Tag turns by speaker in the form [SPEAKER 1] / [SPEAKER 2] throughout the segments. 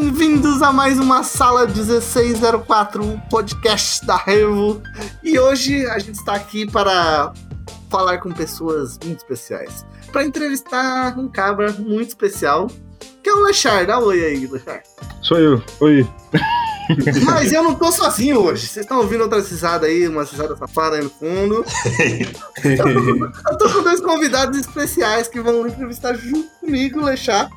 [SPEAKER 1] bem-vindos a mais uma Sala 1604, um podcast da Revo. E hoje a gente está aqui para falar com pessoas muito especiais. Para entrevistar um cabra muito especial, que é o Lechar. Dá um oi aí, Lechar.
[SPEAKER 2] Sou eu, oi.
[SPEAKER 1] Mas eu não tô sozinho hoje. Vocês estão ouvindo outra risada aí, uma risada safada aí no fundo. eu tô com dois convidados especiais que vão entrevistar junto comigo, Lechar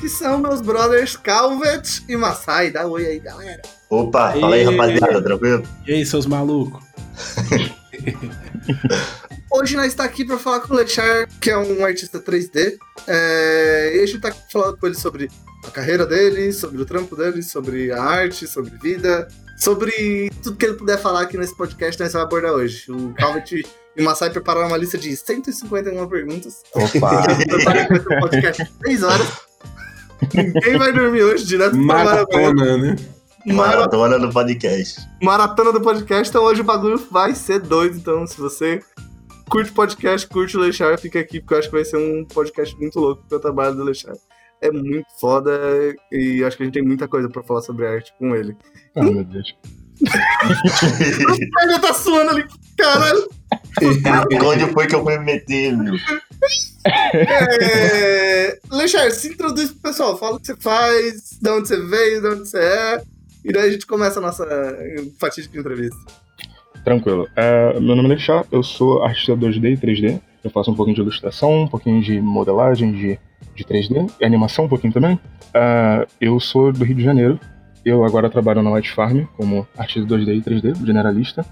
[SPEAKER 1] que são meus brothers Calvet e Masai. Dá oi aí, galera.
[SPEAKER 3] Opa, fala aí, rapaziada, tranquilo?
[SPEAKER 4] E aí, seus malucos?
[SPEAKER 1] Hoje nós está aqui para falar com o Lechar, que é um artista 3D. É... E a gente está falando com ele sobre a carreira dele, sobre o trampo dele, sobre a arte, sobre vida, sobre tudo que ele puder falar aqui nesse podcast, nós vamos abordar hoje. O Calvet e o Masai prepararam uma lista de 151 perguntas.
[SPEAKER 3] Opa!
[SPEAKER 1] Prepararam um podcast de 3 horas. Ninguém vai dormir hoje direto
[SPEAKER 4] Maratona, né?
[SPEAKER 3] Maratona do podcast.
[SPEAKER 1] Maratona do podcast, então hoje o bagulho vai ser doido. Então, se você curte podcast, curte o Lechar, fica aqui, porque eu acho que vai ser um podcast muito louco, porque o trabalho do Lechar é muito foda e acho que a gente tem muita coisa pra falar sobre arte com ele.
[SPEAKER 2] Ah, meu Deus.
[SPEAKER 1] O já tá suando ali, caralho.
[SPEAKER 3] Onde foi que eu fui me meter, meu?
[SPEAKER 1] É... Lechar, se introduz pro pessoal, fala o que você faz, de onde você veio, de onde você é, e daí a gente começa a nossa fatídica entrevista.
[SPEAKER 2] Tranquilo. É, meu nome é Lechar, eu sou artista 2D e 3D. Eu faço um pouquinho de ilustração, um pouquinho de modelagem de, de 3D, e animação um pouquinho também. É, eu sou do Rio de Janeiro. Eu agora trabalho na White Farm como artista 2D e 3D, generalista.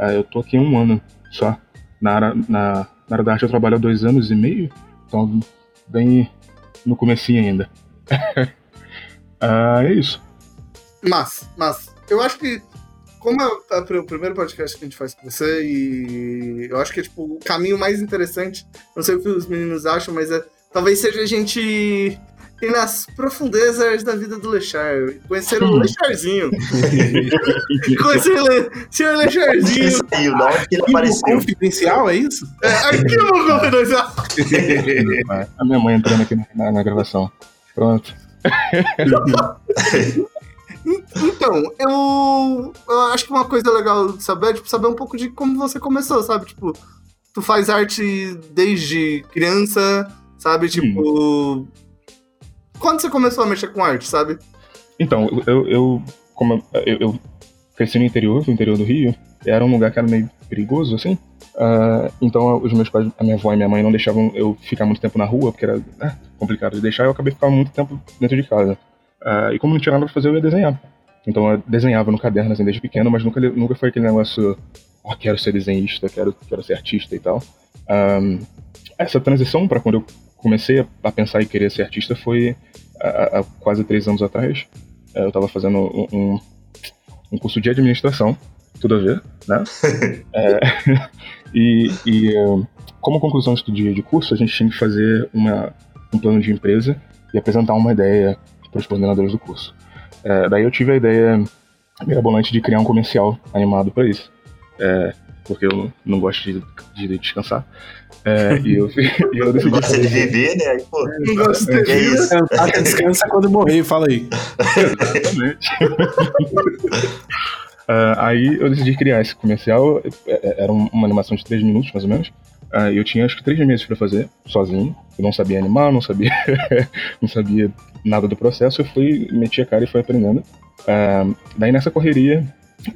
[SPEAKER 2] É, eu tô aqui um ano só. Na área, na, na área da arte eu trabalho há dois anos e meio, então bem no comecinho ainda. ah, é isso.
[SPEAKER 1] Mas, mas, eu acho que como é, é o primeiro podcast que a gente faz com você, e eu acho que é tipo, o caminho mais interessante, não sei o que os meninos acham, mas é, talvez seja a gente ir nas profundezas da vida do Lechar, conhecer o Lecharzinho. conhecer o senhor Lecharzinho.
[SPEAKER 3] O nome que ele apareceu.
[SPEAKER 4] Confidencial, é isso?
[SPEAKER 1] É, arquivo confidencial.
[SPEAKER 2] a minha mãe entrando aqui na, na gravação. Pronto.
[SPEAKER 1] Então, eu, eu acho que uma coisa legal de saber é tipo, saber um pouco de como você começou, sabe? Tipo, tu faz arte desde criança, sabe? Tipo. Quando você começou a mexer com arte, sabe?
[SPEAKER 2] Então, eu, eu, como eu, eu cresci no interior, no interior do Rio, era um lugar que era meio perigoso, assim. Uh, então, os meus pais, a minha avó e minha mãe não deixavam eu ficar muito tempo na rua, porque era né, complicado de deixar, eu acabei ficando muito tempo dentro de casa. Uh, e como não tinha nada pra fazer, eu ia desenhar. Então eu desenhava no caderno assim desde pequeno, mas nunca, nunca foi aquele negócio, oh, quero ser desenhista, quero, quero ser artista e tal. Um, essa transição para quando eu comecei a, pensar em querer ser artista foi há, quase três anos atrás. É, eu estava fazendo um, um, curso de administração, tudo a ver, né? é, e, e como conclusão de, de curso, a gente tinha que fazer uma, um plano de empresa e apresentar uma ideia para os coordenadores do curso. É, daí eu tive a ideia mirabolante de criar um comercial animado para isso. É, porque eu não gosto de, de descansar. É, e eu, e eu decidi.
[SPEAKER 3] Gosta de viver, né? Aí, pô,
[SPEAKER 1] não gosto de
[SPEAKER 3] é isso.
[SPEAKER 4] Até descansa quando morrer, fala aí.
[SPEAKER 2] Exatamente. Uh, aí eu decidi criar esse comercial. Era uma animação de 3 minutos, mais ou menos. Uh, eu tinha acho que 3 meses para fazer, sozinho. Eu não sabia animar, não sabia, não sabia nada do processo, eu fui, meti a cara e fui aprendendo. Uh, daí nessa correria,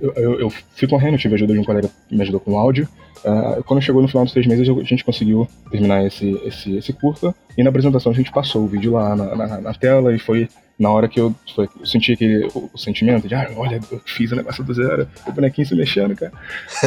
[SPEAKER 2] eu, eu, fui correndo, tive a ajuda de um colega que me ajudou com o áudio. Uh, quando chegou no final dos três meses, a gente conseguiu terminar esse, esse, esse curta. E na apresentação a gente passou o vídeo lá na, na, na tela e foi na hora que eu, foi, eu senti aquele o, o, sentimento de, ah, olha, eu fiz o negócio do zero, o bonequinho se mexendo, cara.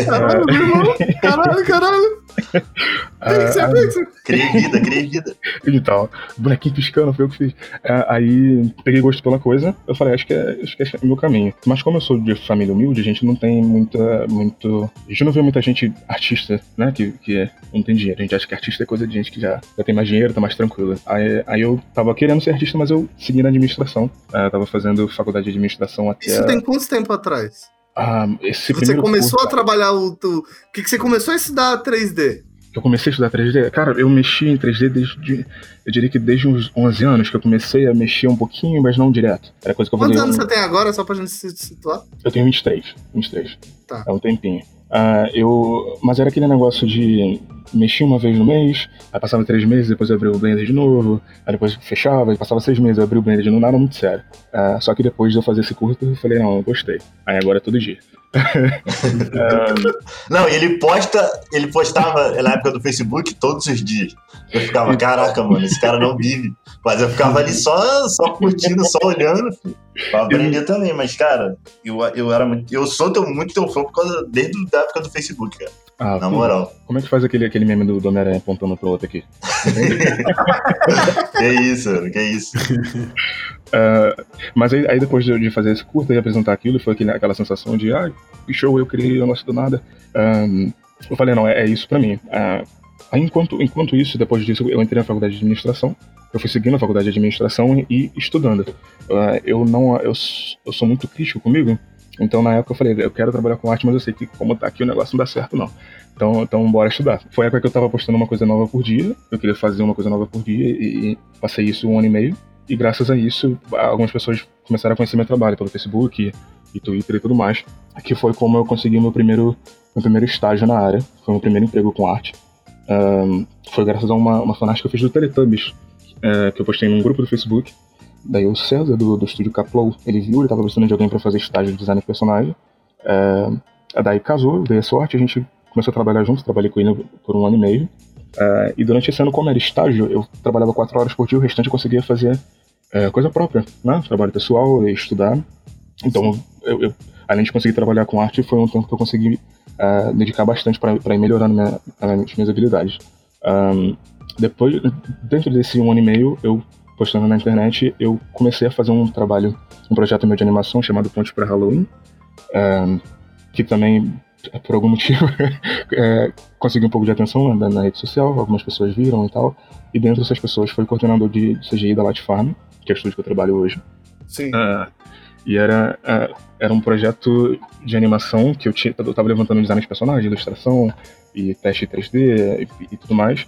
[SPEAKER 1] Caralho, meu irmão, caralho, caralho. Pixar, pixar.
[SPEAKER 3] Cria vida, cria vida.
[SPEAKER 2] E tal. Bonequinho piscando, foi eu que fiz. Uh, aí peguei gosto pela coisa, eu falei, acho que, é, acho que é o meu caminho. Mas como eu sou de família humilde, a gente não tem muita, muito... A gente não vê muita gente artista, né, que, que não tem dinheiro. A gente acha que artista é coisa de gente que já, já tem mais dinheiro, tá mais tranquila. Aí, aí eu tava querendo ser artista, mas eu segui na administração administração. Uh, tava fazendo faculdade de administração até.
[SPEAKER 1] Isso tem quanto tempo atrás?
[SPEAKER 2] Ah, esse
[SPEAKER 1] você começou curso, a trabalhar o. O que, que você começou a estudar 3D?
[SPEAKER 2] que eu comecei a estudar 3D, cara, eu mexi em 3D desde, eu diria que desde uns 11 anos que eu comecei a mexer um pouquinho, mas não direto. Era coisa que eu
[SPEAKER 1] Quantos anos você tem agora, só pra gente se situar?
[SPEAKER 2] Eu tenho 23, 23.
[SPEAKER 1] Tá.
[SPEAKER 2] É um tempinho. Ah, eu, mas era aquele negócio de mexer uma vez no mês, aí passava três meses, depois eu abria o Blender de novo, aí depois fechava, aí passava seis meses, eu abria o Blender de novo, nada muito sério. Ah, só que depois de eu fazer esse curso, eu falei, não, eu gostei. Aí agora é todo dia.
[SPEAKER 3] Não, ele posta, ele postava na época do Facebook todos os dias. Eu ficava, caraca, mano, esse cara não vive. Mas eu ficava ali só, só curtindo, só olhando, filho, pra aprender também. Mas, cara, eu, eu era muito. Eu sou muito teu fã por causa, desde a época do Facebook, cara.
[SPEAKER 2] Ah,
[SPEAKER 3] Na
[SPEAKER 2] pô,
[SPEAKER 3] moral.
[SPEAKER 2] Como é que faz aquele, aquele meme do, Homem-Aranha apontando pro outro aqui?
[SPEAKER 3] Que isso, mano, que isso.
[SPEAKER 2] Ah, mas aí, aí depois de, de fazer esse curso e apresentar aquilo, foi aquele, aquela sensação de, ah, que show, eu criei o negócio do nada. Ahn, eu falei, não, é, é isso pra mim. Ah, aí enquanto, enquanto isso, depois disso, eu entrei na faculdade de administração. Eu fui seguindo a faculdade de administração e estudando. Ah, eu não, eu, eu sou muito crítico comigo. Então na época eu falei, eu quero trabalhar com arte, mas eu sei que como tá aqui o negócio não dá certo não. Então, então bora estudar. Foi a época que eu tava postando uma coisa nova por dia. Eu queria fazer uma coisa nova por dia e, e passei isso um ano e meio. E graças a isso, algumas pessoas começaram a conhecer meu trabalho pelo Facebook e Twitter e tudo mais. Que foi como eu consegui meu primeiro, meu primeiro estágio na área. Foi meu primeiro emprego com arte. Ahn, foi graças a uma, uma que eu fiz do Teletubbies, eh, que eu postei num grupo do Facebook. Daí o César, do, do estúdio Caplow, ele viu, ele tava precisando de alguém para fazer estágio de design de personagem. É, daí casou, dei a sorte, a gente começou a trabalhar junto, trabalhei com ele por um ano e meio. É, e durante esse ano, como era estágio, eu trabalhava quatro horas por dia, o restante eu conseguia fazer é, coisa própria, né? Trabalho pessoal, estudar. Então, eu, eu, além de conseguir trabalhar com arte, foi um tempo que eu consegui é, dedicar bastante para ir melhorando minha, as minhas habilidades. Um, depois, dentro desse um ano e meio, eu postando na internet, eu comecei a fazer um trabalho, um projeto meu de animação chamado Ponte para Halloween, um, que também, por algum motivo, é, conseguiu um pouco de atenção na, na, rede social, algumas pessoas viram e tal, e dentro dessas pessoas foi coordenador de CGI da Light Farm, que é o estúdio que eu trabalho hoje.
[SPEAKER 1] Sim.
[SPEAKER 2] Uh, e era, uh, era um projeto de animação que eu, tinha, eu tava levantando design de personagem, ilustração e teste 3D e, e tudo mais.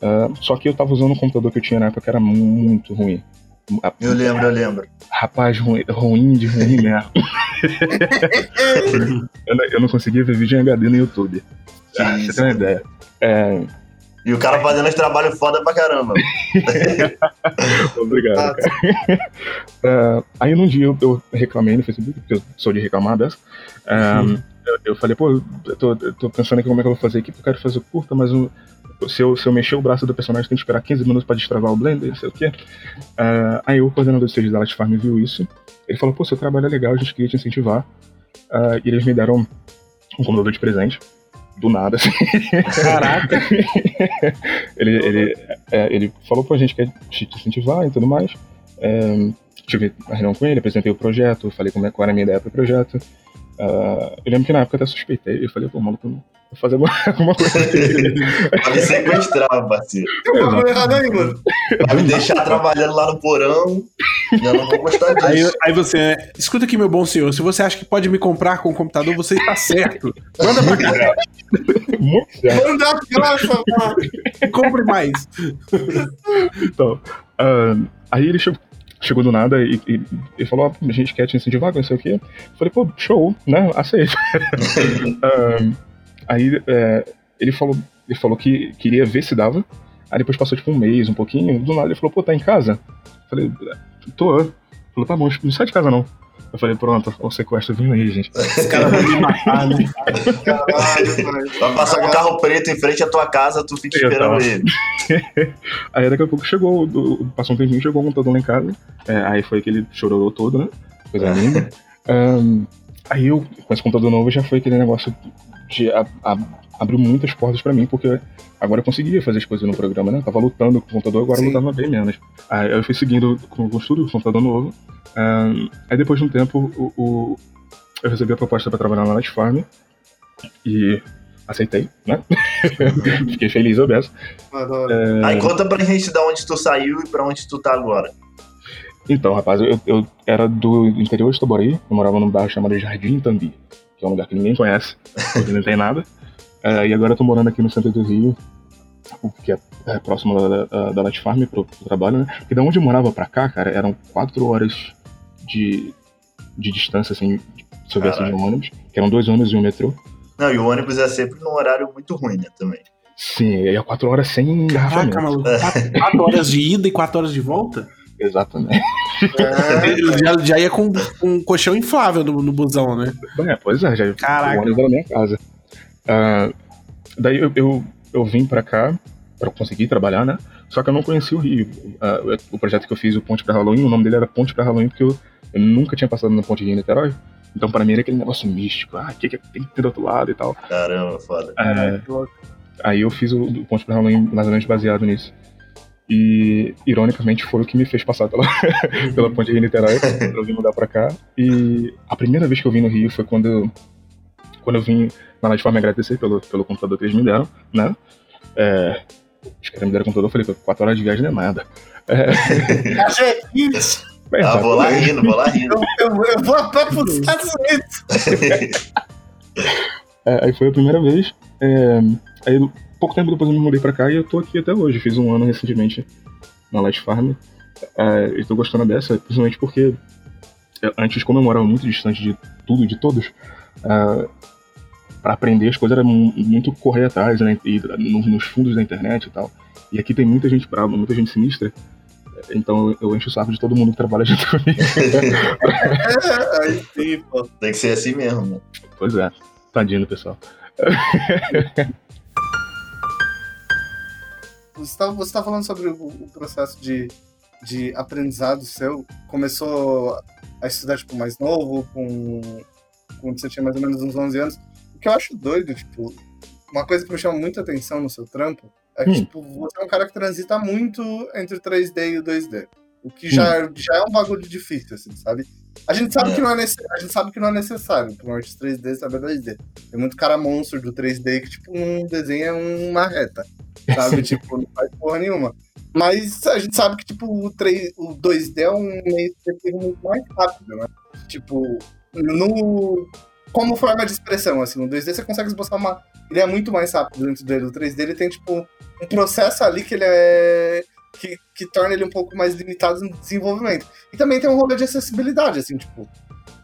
[SPEAKER 2] Uh, só que eu tava usando um computador que eu tinha na época que era muito ruim.
[SPEAKER 3] Eu lembro, eu lembro.
[SPEAKER 2] Rapaz, ruim, ruim de ruim mesmo. eu, não, eu, não conseguia ver vídeo em HD no YouTube. Ah, você tem uma ideia. É...
[SPEAKER 3] E o cara fazendo esse trabalho foda pra caramba.
[SPEAKER 2] Obrigado, cara. uh, aí num dia eu, eu, reclamei no Facebook, porque eu sou de reclamar dessa. Um, eu, eu, falei, pô, eu tô, tô, pensando aqui como é que eu vou fazer aqui, porque eu quero fazer curta, mas eu, se, eu, se eu mexer o braço do personagem, tem que esperar 15 minutos pra destravar o Blender, não sei o quê. Uh, aí o coordenador do stage da Light Farm viu isso. Ele falou, pô, seu trabalho é legal, a gente queria te incentivar. Uh, e eles me deram um computador de presente do nada. Assim.
[SPEAKER 4] Caraca!
[SPEAKER 2] ele, ele, é, ele falou pra gente que ia te incentivar e tudo mais. É, tive uma reunião com ele, apresentei o projeto, falei como é, qual era a minha ideia pro projeto. Uh, eu lembro que na época eu até suspeitei, eu falei, pô, maluco, vou fazer alguma, alguma coisa.
[SPEAKER 3] Vai me sequestrar, parceiro.
[SPEAKER 1] Tem aí, mano.
[SPEAKER 3] Vai me deixar trabalhando lá no porão. Eu não vou gostar disso.
[SPEAKER 4] Aí, aí você, escuta aqui, meu bom senhor, se você acha que pode me comprar com o computador, você está certo. Manda pra cá.
[SPEAKER 2] Muito certo.
[SPEAKER 1] Manda pra cá,
[SPEAKER 4] Compre mais.
[SPEAKER 2] Então, uh, aí ele chegou, chegou do nada e, e, e falou: a gente quer te incentivar, não sei o quê. Falei, pô, show, né? Aceito. aí é, ele, falou, ele falou que queria ver se dava. Aí depois passou tipo um mês, um pouquinho. Do nada ele falou, pô, tá em casa? Falei, tô. Falou, tá bom, não sai de casa não. Eu falei, pronto, o sequestro vindo aí, gente.
[SPEAKER 4] Os caras vão me matar, né?
[SPEAKER 1] Caralho,
[SPEAKER 3] Vai passar um carro preto em frente à tua casa, tu fica esperando ele.
[SPEAKER 2] aí daqui a pouco chegou, passou um tempinho, chegou o computador lá em casa. É, aí foi que ele chorou todo, né? Coisa linda. um, aí eu, com esse computador novo, já foi aquele negócio de a, a, abriu muitas portas pra mim, porque agora eu conseguia fazer as coisas no programa, né? Eu tava lutando com o computador, agora eu lutava bem menos. Aí eu fui seguindo com o estudo, com o computador novo. Um, aí depois de um tempo, o, o, eu recebi a proposta pra trabalhar na Light Farm. E aceitei, né? Fiquei feliz, dessa.
[SPEAKER 3] É... Aí conta pra gente de onde tu saiu e pra onde tu tá agora.
[SPEAKER 2] Então, rapaz, eu, eu era do interior de Taboraí, eu morava num bairro chamado Jardim Tambi, que é um lugar que ninguém conhece, porque não tem nada. Uh, e agora eu tô morando aqui no centro do Rio, o que é, é próximo da, da, da Light Farm pro, pro trabalho, né? Porque da onde eu morava pra cá, cara, eram quatro horas de, de distância, assim, se eu viesse de um ônibus, que eram dois ônibus e um metrô.
[SPEAKER 3] Não, e o ônibus é sempre num horário muito ruim, né, também.
[SPEAKER 2] Sim, e aí quatro horas sem
[SPEAKER 4] Caraca, maluco. Quatro, quatro horas de ida e quatro horas de volta?
[SPEAKER 2] Exatamente.
[SPEAKER 4] Ele já, já ia com com um colchão inflável no, no busão, né?
[SPEAKER 2] É, pois é, já
[SPEAKER 4] Caraca.
[SPEAKER 2] o ônibus era minha casa. Ah, daí eu, eu, eu vim pra cá pra conseguir trabalhar, né? Só que eu não conhecia o Rio. Ah, o projeto que eu fiz, o Ponte pra Halloween, o nome dele era Ponte pra Halloween, porque eu, eu nunca tinha passado na Ponte de Niterói. Então pra mim era aquele negócio místico. Ah, o que, que tem que ter do outro lado e tal.
[SPEAKER 3] Caramba, foda.
[SPEAKER 2] É, aí eu fiz o, o Ponte pra Halloween mais ou menos baseado nisso. E, ironicamente, foi o que me fez passar pela, pela Ponte de Niterói pra eu vir mudar pra cá. E a primeira vez que eu vim no Rio foi quando quando eu vim na Light Farm agradecer pelo, pelo computador que eles me deram, né? É, os caras me deram o computador, eu falei, "Pô, quatro horas de viagem não é nada. É, é,
[SPEAKER 3] Ah, vou lá rindo, vou lá rindo.
[SPEAKER 1] eu, eu, eu vou a pé pros Estados Unidos.
[SPEAKER 2] É, aí foi a primeira vez. É, aí, pouco tempo depois eu me mudei pra cá e eu tô aqui até hoje. Fiz um ano recentemente na Light Farm. É, e tô gostando dessa, principalmente porque eu- antes, como eu morava muito distante de tudo e de todos, é, para aprender as coisas era mu- muito correr atrás, né? E no- nos fundos da internet e tal. E aqui tem muita gente brava, muita gente sinistra. Então eu encho o saco de todo mundo que trabalha junto comigo.
[SPEAKER 1] Aí sim, pô.
[SPEAKER 3] Tem que ser assim mesmo, né?
[SPEAKER 2] pois é, tadinho do pessoal.
[SPEAKER 1] Você tá, você tá falando sobre o, o processo de, de aprendizado seu. Começou a estudar, tipo, mais novo, com, quando você tinha mais ou menos uns 11 anos. O que eu acho doido, tipo, uma coisa que me chama muita atenção no seu trampo é que,
[SPEAKER 2] Hum.
[SPEAKER 1] tipo, você é um cara que transita muito entre o 3D e o 2D. O que já, já é um bagulho difícil, assim, sabe? A gente sabe
[SPEAKER 3] É.
[SPEAKER 1] que não é necessário, a gente sabe que não é necessário artista 3D saber 2D. Tem muito cara monstro do 3D que, tipo, um desenha uma reta. Sabe? tipo, não faz porra nenhuma. Mas a gente sabe que, tipo, o, 3, o 2D é um meio de muito mais rápido, né? Tipo, no. Como forma de expressão, assim, o 2D você consegue esboçar uma. Ele é muito mais rápido dentro dele. O 3D ele tem, tipo, um processo ali que ele é. Que, que torna ele um pouco mais limitado no desenvolvimento. E também tem um rolê de acessibilidade, assim, tipo.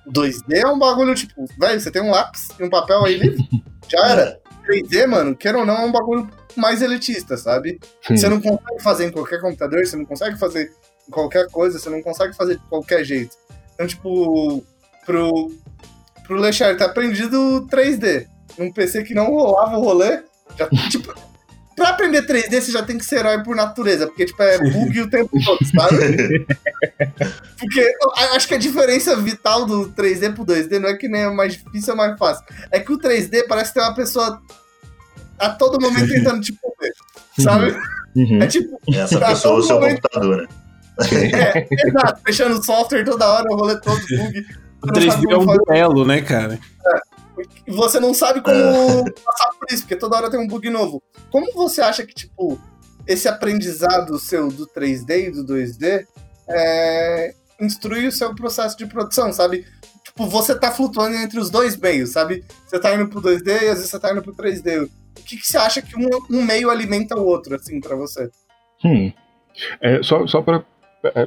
[SPEAKER 1] O 2D é um bagulho, tipo, velho, você tem um lápis e um papel aí livre. Já era. 3D, mano, queira ou não, é um bagulho mais elitista, sabe?
[SPEAKER 2] Sim.
[SPEAKER 1] Você não consegue fazer em qualquer computador, você não consegue fazer em qualquer coisa, você não consegue fazer de qualquer jeito. Então, tipo, pro, pro Lechar ter aprendido 3D num PC que não rolava o rolê, já, tipo, pra aprender 3D você já tem que ser herói por natureza, porque, tipo, é bug o tempo todo, sabe? Porque eu acho que a diferença vital do 3D pro 2D não é que nem é mais difícil ou mais fácil. É que o 3D parece ter uma pessoa a todo momento tentando te comer, sabe?
[SPEAKER 2] Uhum.
[SPEAKER 1] É tipo,
[SPEAKER 3] Essa
[SPEAKER 1] Tá,
[SPEAKER 3] pessoa é o seu
[SPEAKER 1] todo momento-
[SPEAKER 3] computador, né?
[SPEAKER 1] é, exato, fechando o software toda hora, o rolê todo bug.
[SPEAKER 4] O
[SPEAKER 1] Você não
[SPEAKER 4] 3D
[SPEAKER 1] sabe
[SPEAKER 4] é um
[SPEAKER 1] fazer.
[SPEAKER 4] duelo, né, cara?
[SPEAKER 1] E você não sabe como
[SPEAKER 3] É.
[SPEAKER 1] passar por isso, porque toda hora tem um bug novo. Como você acha que, tipo, esse aprendizado seu do 3D e do 2D é, instrui o seu processo de produção, sabe? Tipo, você tá flutuando entre os dois meios, sabe? Você tá indo pro 2D e às vezes você tá indo pro 3D. O que, que você acha que um, um meio alimenta o outro, assim, pra você?
[SPEAKER 2] Hum. É, só, só pra é,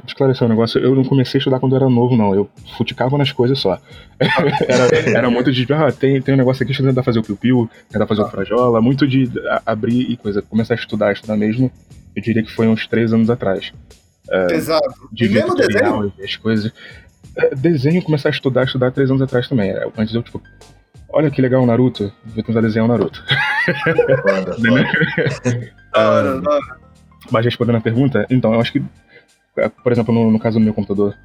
[SPEAKER 2] esclarecer um negócio, eu não comecei a estudar quando eu era novo, não. Eu futicava nas coisas só. era, era muito de, ah, tem, tem um negócio aqui, deixa eu tentar fazer o piu-piu, tentar fazer o frajola, muito de abrir e coisa. Começar a estudar, estudar mesmo, eu diria que foi uns três anos atrás.
[SPEAKER 1] Exato.
[SPEAKER 2] De
[SPEAKER 1] E mesmo desenho?
[SPEAKER 2] as coisas. É, desenho, começar a estudar, estudar três anos atrás também. É, Antes eu, tipo, olha que legal o Naruto, vou tentar desenhar o Naruto.
[SPEAKER 1] Da hora.
[SPEAKER 2] Mas respondendo a pergunta, então, eu acho que, é, por exemplo, no, no caso do meu computador,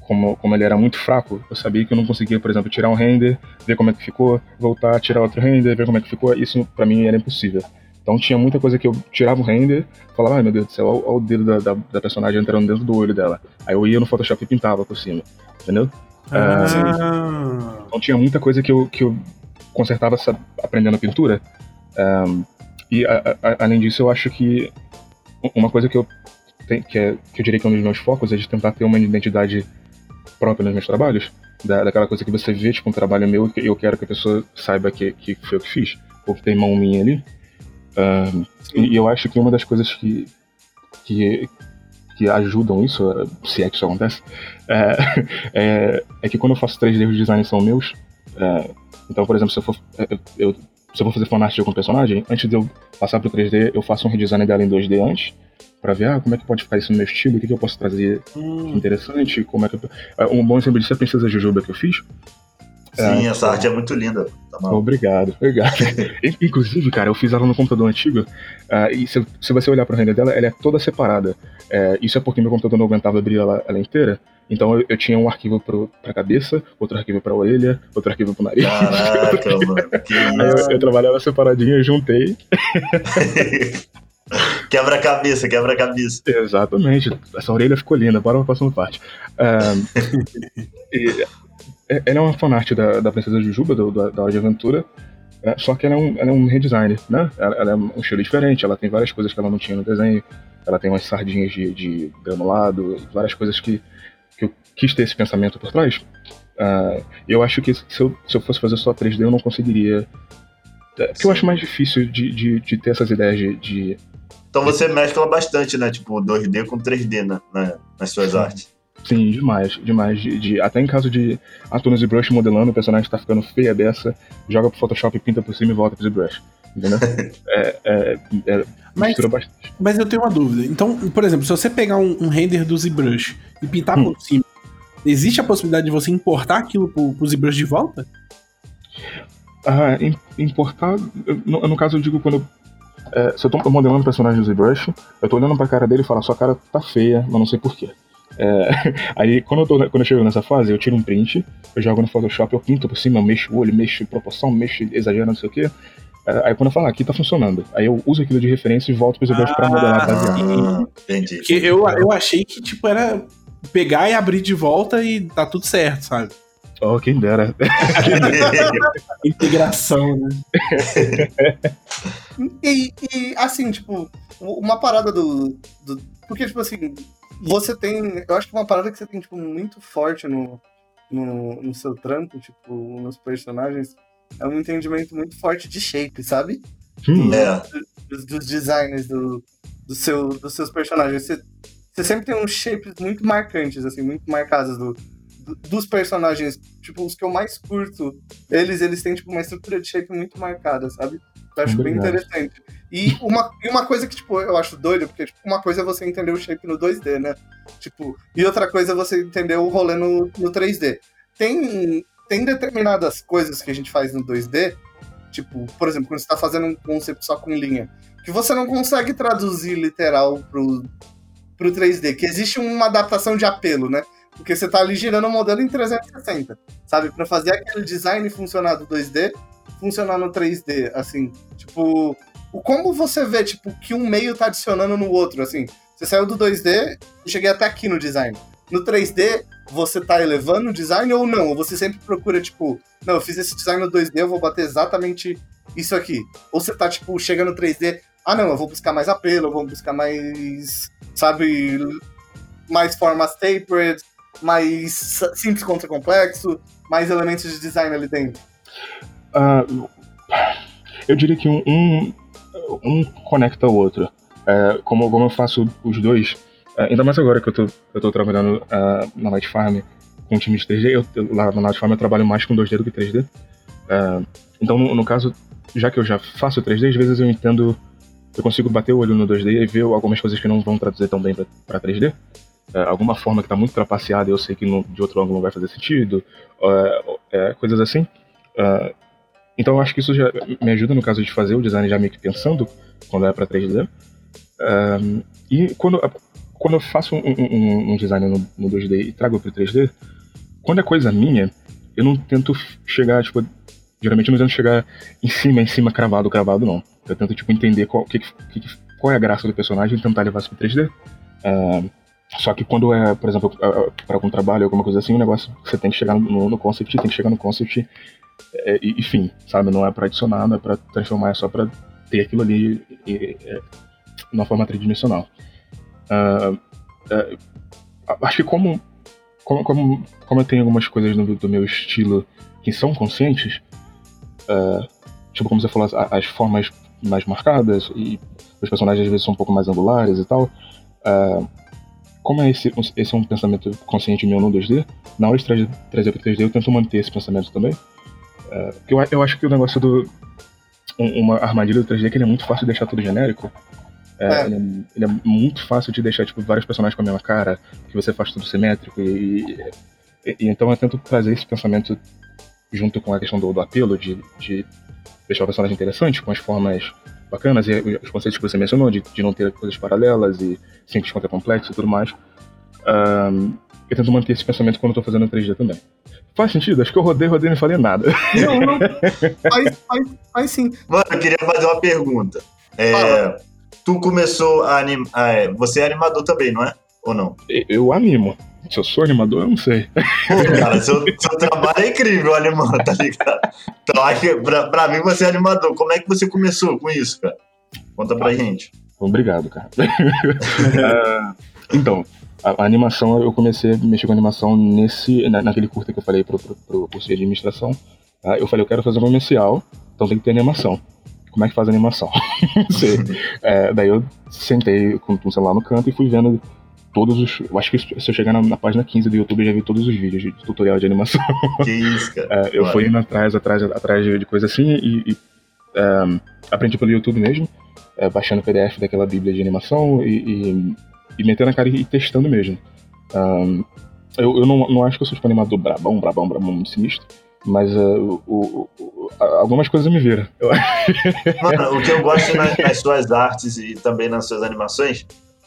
[SPEAKER 2] como, como ele era muito fraco, eu sabia que eu não conseguia, por exemplo, tirar um render, ver como é que ficou, voltar, tirar outro render, ver como é que ficou. Isso pra mim era impossível. Então tinha muita coisa que eu tirava o render, falava, ai meu Deus do céu, olha, o dedo da, da, da personagem entrando dentro do olho dela. Aí eu ia no Photoshop e pintava por cima, entendeu?
[SPEAKER 4] Ah,
[SPEAKER 2] Então tinha muita coisa que eu, que eu consertava aprendendo a pintura. Ahn, e a- a- além disso, eu acho que uma coisa que eu, tenho, que, é, que eu diria que é um dos meus focos é de tentar ter uma identidade própria nos meus trabalhos. Da, daquela coisa que você vê, tipo, um trabalho meu e eu quero que a pessoa saiba que, que foi eu que fiz, ou que tem mão minha ali. Uh, e eu acho que uma das coisas que, que, que ajudam isso, se é que isso acontece, é, é, é que quando eu faço 3D os designs são meus. É, então, por exemplo, se eu for, eu, se eu for fazer fanart de algum personagem, antes de eu passar pro 3D, eu faço um redesign dela em 2D antes, para ver ah, como é que pode ficar isso no meu estilo, o que, que eu posso trazer hum. interessante, como é que eu... Um bom exemplo disso é a Princesa Jujuba que eu fiz.
[SPEAKER 3] Sim, é, essa arte é muito linda.
[SPEAKER 2] Tá obrigado, obrigado. Inclusive, cara, eu fiz ela no computador antigo, uh, e se, se, você olhar pra render dela, ela é toda separada. Uh, isso é porque meu computador não aguentava abrir ela, ela inteira. Então eu, eu, tinha um arquivo pro, pra cabeça, outro arquivo pra orelha, outro arquivo pro nariz.
[SPEAKER 3] Caraca, mano. Que
[SPEAKER 2] Aí eu, eu, trabalhava separadinho, juntei.
[SPEAKER 3] Quebra-cabeça, quebra-cabeça.
[SPEAKER 2] Exatamente. Essa orelha ficou linda, bora pra próxima parte. Um, e, ela é uma fanart da, da Princesa Jujuba, do, da, da Hora de Aventura, é, só que ela é, um, ela é um redesign, né? Ela, ela, é um estilo diferente, ela tem várias coisas que ela não tinha no desenho, ela tem umas sardinhas de, de granulado, várias coisas que, que eu quis ter esse pensamento por trás. Uh, eu acho que se eu, se eu fosse fazer só 3D eu não conseguiria. É, porque eu acho mais difícil de, de, de ter essas ideias de, de
[SPEAKER 3] então você mescla bastante, né? Tipo, 2D com 3D né? nas suas artes.
[SPEAKER 2] Sim, demais, demais. De, de, até em caso de Atunes e Brush modelando, o personagem tá ficando feia dessa, joga pro Photoshop, pinta por cima e volta pro ZBrush. Entendeu? é, é, é,
[SPEAKER 4] mas, bastante. mas eu tenho uma dúvida. Então, por exemplo, se você pegar um, um render do ZBrush e pintar hum. por cima, existe a possibilidade de você importar aquilo pro, pro ZBrush de volta?
[SPEAKER 2] Ah, importar. No, no caso, eu digo quando é, se eu tô modelando o personagem do ZBrush, eu tô olhando pra cara dele e falo, sua cara tá feia, mas não sei porquê. É, aí, quando eu, tô, quando eu chego nessa fase, eu tiro um print, eu jogo no Photoshop, eu pinto por cima, mexo o olho, mexo proporção, mexo exagero, não sei o quê. É, aí quando eu falo, ah, aqui tá funcionando. Aí eu uso aquilo de referência e volto pro ZBrush ah, pra modelar
[SPEAKER 3] baseado. Entendi.
[SPEAKER 4] Porque eu, eu achei que, tipo, era pegar e abrir de volta e tá tudo certo, sabe?
[SPEAKER 2] Oh, quem dera.
[SPEAKER 4] Integração, né?
[SPEAKER 1] e, e, assim, tipo, uma parada do, do. Porque, tipo assim, você tem. Eu acho que uma parada que você tem, tipo, muito forte no, no, no seu trampo, tipo, nos personagens, é um entendimento muito forte de shape, sabe?
[SPEAKER 3] Hum, é.
[SPEAKER 1] Dos, dos designers do, do seu, dos seus personagens. Você, você sempre tem uns shapes muito marcantes, assim, muito marcados do, dos personagens, tipo, os que eu mais curto, eles, eles têm, tipo, uma estrutura de shape muito marcada, sabe? Eu acho bem interessante. E uma, e uma coisa que, tipo, eu acho doido, porque tipo, uma coisa é você entender o shape no 2D, né? Tipo, e outra coisa é você entender o rolê no, no 3D. Tem, tem determinadas coisas que a gente faz no 2D, tipo, por exemplo, quando você tá fazendo um conceito só com linha, que você não consegue traduzir literal pro, pro 3D, que existe uma adaptação de apelo, né? Porque você tá ali girando o modelo em 360, sabe? Para fazer aquele design funcionar do 2D, funcionar no 3D, assim. Tipo, o como você vê, tipo, que um meio tá adicionando no outro, assim. Você saiu do 2D e cheguei até aqui no design. No 3D, você tá elevando o design ou não? Ou você sempre procura, tipo, não, eu fiz esse design no 2D, eu vou bater exatamente isso aqui. Ou você tá, tipo, chega no 3D, ah, não, eu vou buscar mais apelo, eu vou buscar mais, sabe, mais formas tapered, mais simples contra complexo, mais elementos de design ali dentro?
[SPEAKER 2] Uh, eu diria que um, um, um conecta o outro. É, como, como eu faço os dois, é, ainda mais agora que eu tô, eu tô trabalhando uh, na Light Farm com time de 3D, eu, lá na Light Farm eu trabalho mais com 2D do que 3D. É, então, no, no, caso, já que eu já faço 3D, às vezes eu entendo, eu consigo bater o olho no 2D e ver algumas coisas que não vão traduzir tão bem para 3D é, alguma forma que está muito trapaceada eu sei que no, de outro ângulo não vai fazer sentido, é, é, coisas assim. Então eu acho que isso já me ajuda no caso de fazer o design já meio que pensando quando é para 3D. É, e quando, quando eu faço um, um, um design no, no 2D e trago para 3D, quando é coisa minha, eu não tento chegar, tipo, geralmente eu não tento chegar em cima, em cima, cravado, cravado, não. Eu tento, tipo, entender qual, que, que, qual é a graça do personagem e tentar levar isso para 3D. Uh, só que quando é, por exemplo, para algum trabalho, alguma coisa assim, o negócio você tem que chegar no, no concept, tem que chegar no concept, é, enfim, sabe? Não é para adicionar, não é para transformar, é só para ter aquilo ali é, uma forma tridimensional. Uh, acho que como, como, como, como eu tenho algumas coisas no, do meu estilo que são conscientes, uh, tipo como você falou, as, as formas mais marcadas e os personagens às vezes são um pouco mais angulares e tal. Uh, como é esse, esse é um pensamento consciente meu no 2D, na hora de trazer, para 3D eu tento manter esse pensamento também. Uh, eu, eu acho que o negócio do. Um, uma armadilha do 3D é que ele é muito fácil de deixar tudo genérico. É, é. Ele, é, ele, é, muito fácil de deixar tipo, vários personagens com a mesma cara, que você faz tudo simétrico. E, e, e então eu tento trazer esse pensamento junto com a questão do, do apelo, de, de deixar o personagem interessante, com as formas bacanas, e os conceitos que você mencionou, de, de não ter coisas paralelas e simples é complexo e tudo mais. Um, eu tento manter esse pensamento quando eu tô fazendo 3D também. Faz sentido? Acho que eu rodei, rodei e não falei nada.
[SPEAKER 1] Não, não. faz, faz, faz sim.
[SPEAKER 3] Mano, eu queria fazer uma pergunta. É, tu começou a animar. É, você é animador também, não é? Ou não?
[SPEAKER 2] Eu animo. Se eu sou animador, eu não sei.
[SPEAKER 3] Pô, cara, seu, seu trabalho é incrível, animar, tá ligado? Então, que pra, pra mim você é animador. Como é que você começou com isso, cara? Conta pra gente.
[SPEAKER 2] Obrigado, cara. uh, então, a, a, animação, eu comecei a mexer com animação nesse, na, naquele curso que eu falei pro, pro, pro curso de administração. Uh, eu falei, eu quero fazer um comercial, então tem que ter animação como é que faz animação. é, daí eu sentei com o celular no canto e fui vendo todos os. Eu acho que se eu chegar na, na, página 15 do YouTube, eu já vi todos os vídeos de tutorial de animação.
[SPEAKER 3] Que isso, cara.
[SPEAKER 2] É, eu fui indo atrás, atrás, atrás de, de coisa assim e, e um, aprendi pelo YouTube mesmo, é, baixando o PDF daquela bíblia de animação e, e, e metendo a cara e testando mesmo. Um, eu, eu não, não acho que eu sou tipo animador brabão, brabão, brabão, sinistro. Mas uh, o, o, algumas coisas me viram.
[SPEAKER 3] Mano, o que eu gosto nas, nas suas artes e também nas suas animações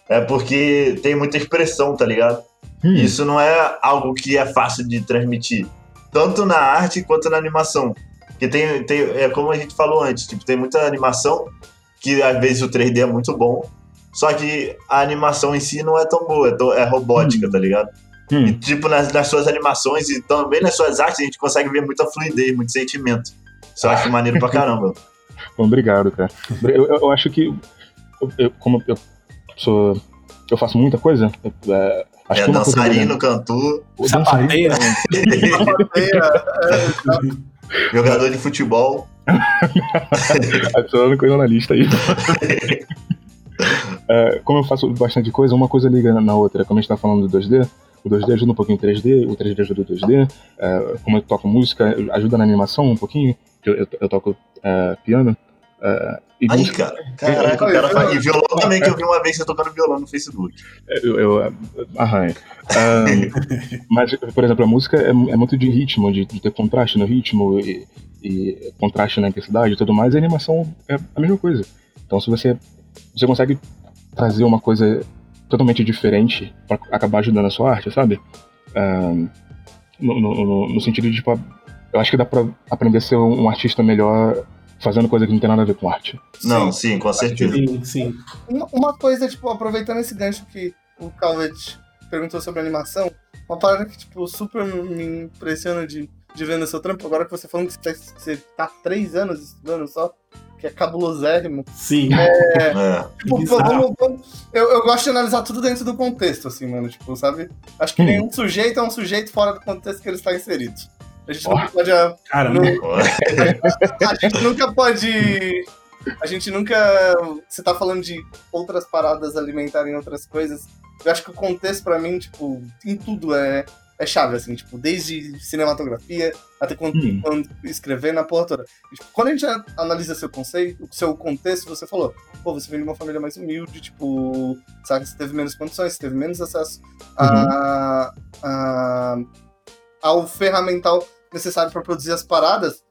[SPEAKER 3] é porque tem muita expressão, tá ligado? Hum. Isso não é algo que é fácil de transmitir, tanto na arte quanto na animação. Porque tem, tem é como a gente falou antes, tipo, tem muita animação que às vezes o 3D é muito bom, só que a animação em si não é tão boa, é, é robótica, hum. tá ligado? Hum. E, tipo, nas, nas, suas animações e também nas suas artes, a gente consegue ver muita fluidez, muito sentimento. Isso eu acho maneiro pra caramba.
[SPEAKER 2] Bom, obrigado, cara. Eu, eu, eu acho que, eu, como eu sou. Eu faço muita coisa.
[SPEAKER 3] É, acho é que dançarino, coisa... cantor.
[SPEAKER 4] Sapateia.
[SPEAKER 3] Jogador de futebol.
[SPEAKER 2] Adicionando coisa na lista aí. é, como eu faço bastante coisa, uma coisa liga na outra. Como a gente tá falando do 2D, o 2D ajuda um pouquinho em 3D, o 3D ajuda o 2D. É, como eu toco música, ajuda na animação um pouquinho. Eu, eu, eu toco é, piano.
[SPEAKER 3] Uh, e Aí, cara, caraca, o cara faz. E violão também, que eu vi uma vez você tocando violão no Facebook.
[SPEAKER 2] Eu, eu arranho. Um, mas, por exemplo, a música é, é muito de ritmo, de, de, ter contraste no ritmo e, e, contraste na intensidade e tudo mais, e a animação é a mesma coisa. Então, se você, você consegue trazer uma coisa totalmente diferente para acabar ajudando a sua arte, sabe? Um, no, no, no, sentido de, tipo, eu acho que dá pra aprender a ser um artista melhor fazendo coisa que não tem nada a ver com arte.
[SPEAKER 3] Não, sim, sim com certeza.
[SPEAKER 4] Sim, sim.
[SPEAKER 1] Uma, coisa, tipo, aproveitando esse gancho que o Calvet perguntou sobre animação, uma parada que, tipo, super me impressiona de, de ver no seu trampo, agora que você falando que você tá três anos estudando só, que é cabulosérrimo.
[SPEAKER 4] Sim.
[SPEAKER 1] É, é. Tipo, vamos, vamos, eu, eu gosto de analisar tudo dentro do contexto, assim, mano. Tipo, sabe? Acho que hum. nenhum sujeito é um sujeito fora do contexto que ele está inserido. A gente nunca pode.
[SPEAKER 4] Cara,
[SPEAKER 1] não, a gente nunca pode. A gente nunca. Você tá falando de outras paradas alimentarem outras coisas. Eu acho que o contexto, pra mim, tipo, em tudo é, é chave, assim, tipo, desde cinematografia até quando, hum. quando escrever na porra toda. E, tipo, quando a gente analisa seu conceito, seu contexto, você falou, pô, você vem de uma família mais humilde, tipo, sabe, você teve menos condições, você teve menos acesso uhum. a, a, ao ferramental necessário para produzir as paradas.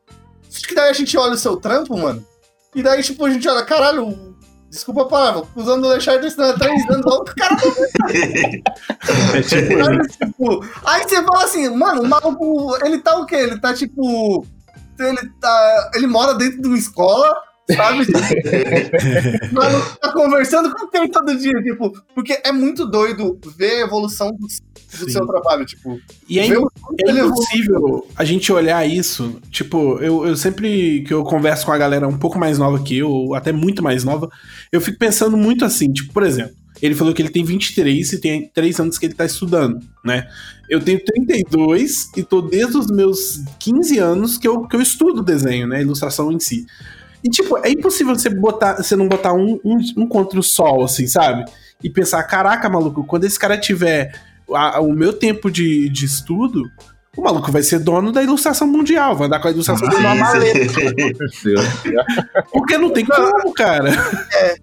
[SPEAKER 1] Acho que daí a gente olha o seu trampo, mano. E daí, tipo, a gente olha, caralho, desculpa a palavra, usando o Lechard ensinando há três anos, o cara é tipo, Aí você fala assim, mano, o maluco, ele tá o quê? Ele tá tipo. Ele, tá, ele mora dentro de uma escola sabe? Mano, tá conversando com quem todo dia, tipo, porque é muito doido ver a evolução do, do seu trabalho, tipo.
[SPEAKER 4] E é, é impossível a gente olhar isso, tipo, eu, eu sempre que eu converso com a galera um pouco mais nova que eu, até muito mais nova, eu fico pensando muito assim, tipo, por exemplo, ele falou que ele tem 23 e tem 3 anos que ele tá estudando, né? Eu tenho 32 e tô desde os meus 15 anos que eu, que eu estudo desenho, né? Ilustração em si. E, tipo, é impossível você botar, você não botar um, um, um contra o sol, assim, sabe? E pensar, caraca, maluco, quando esse cara tiver a- o meu tempo de, de estudo, o maluco vai ser dono da ilustração mundial, vai andar com a ilustração dele numa maleta. Porque não tem como, cara.
[SPEAKER 1] É,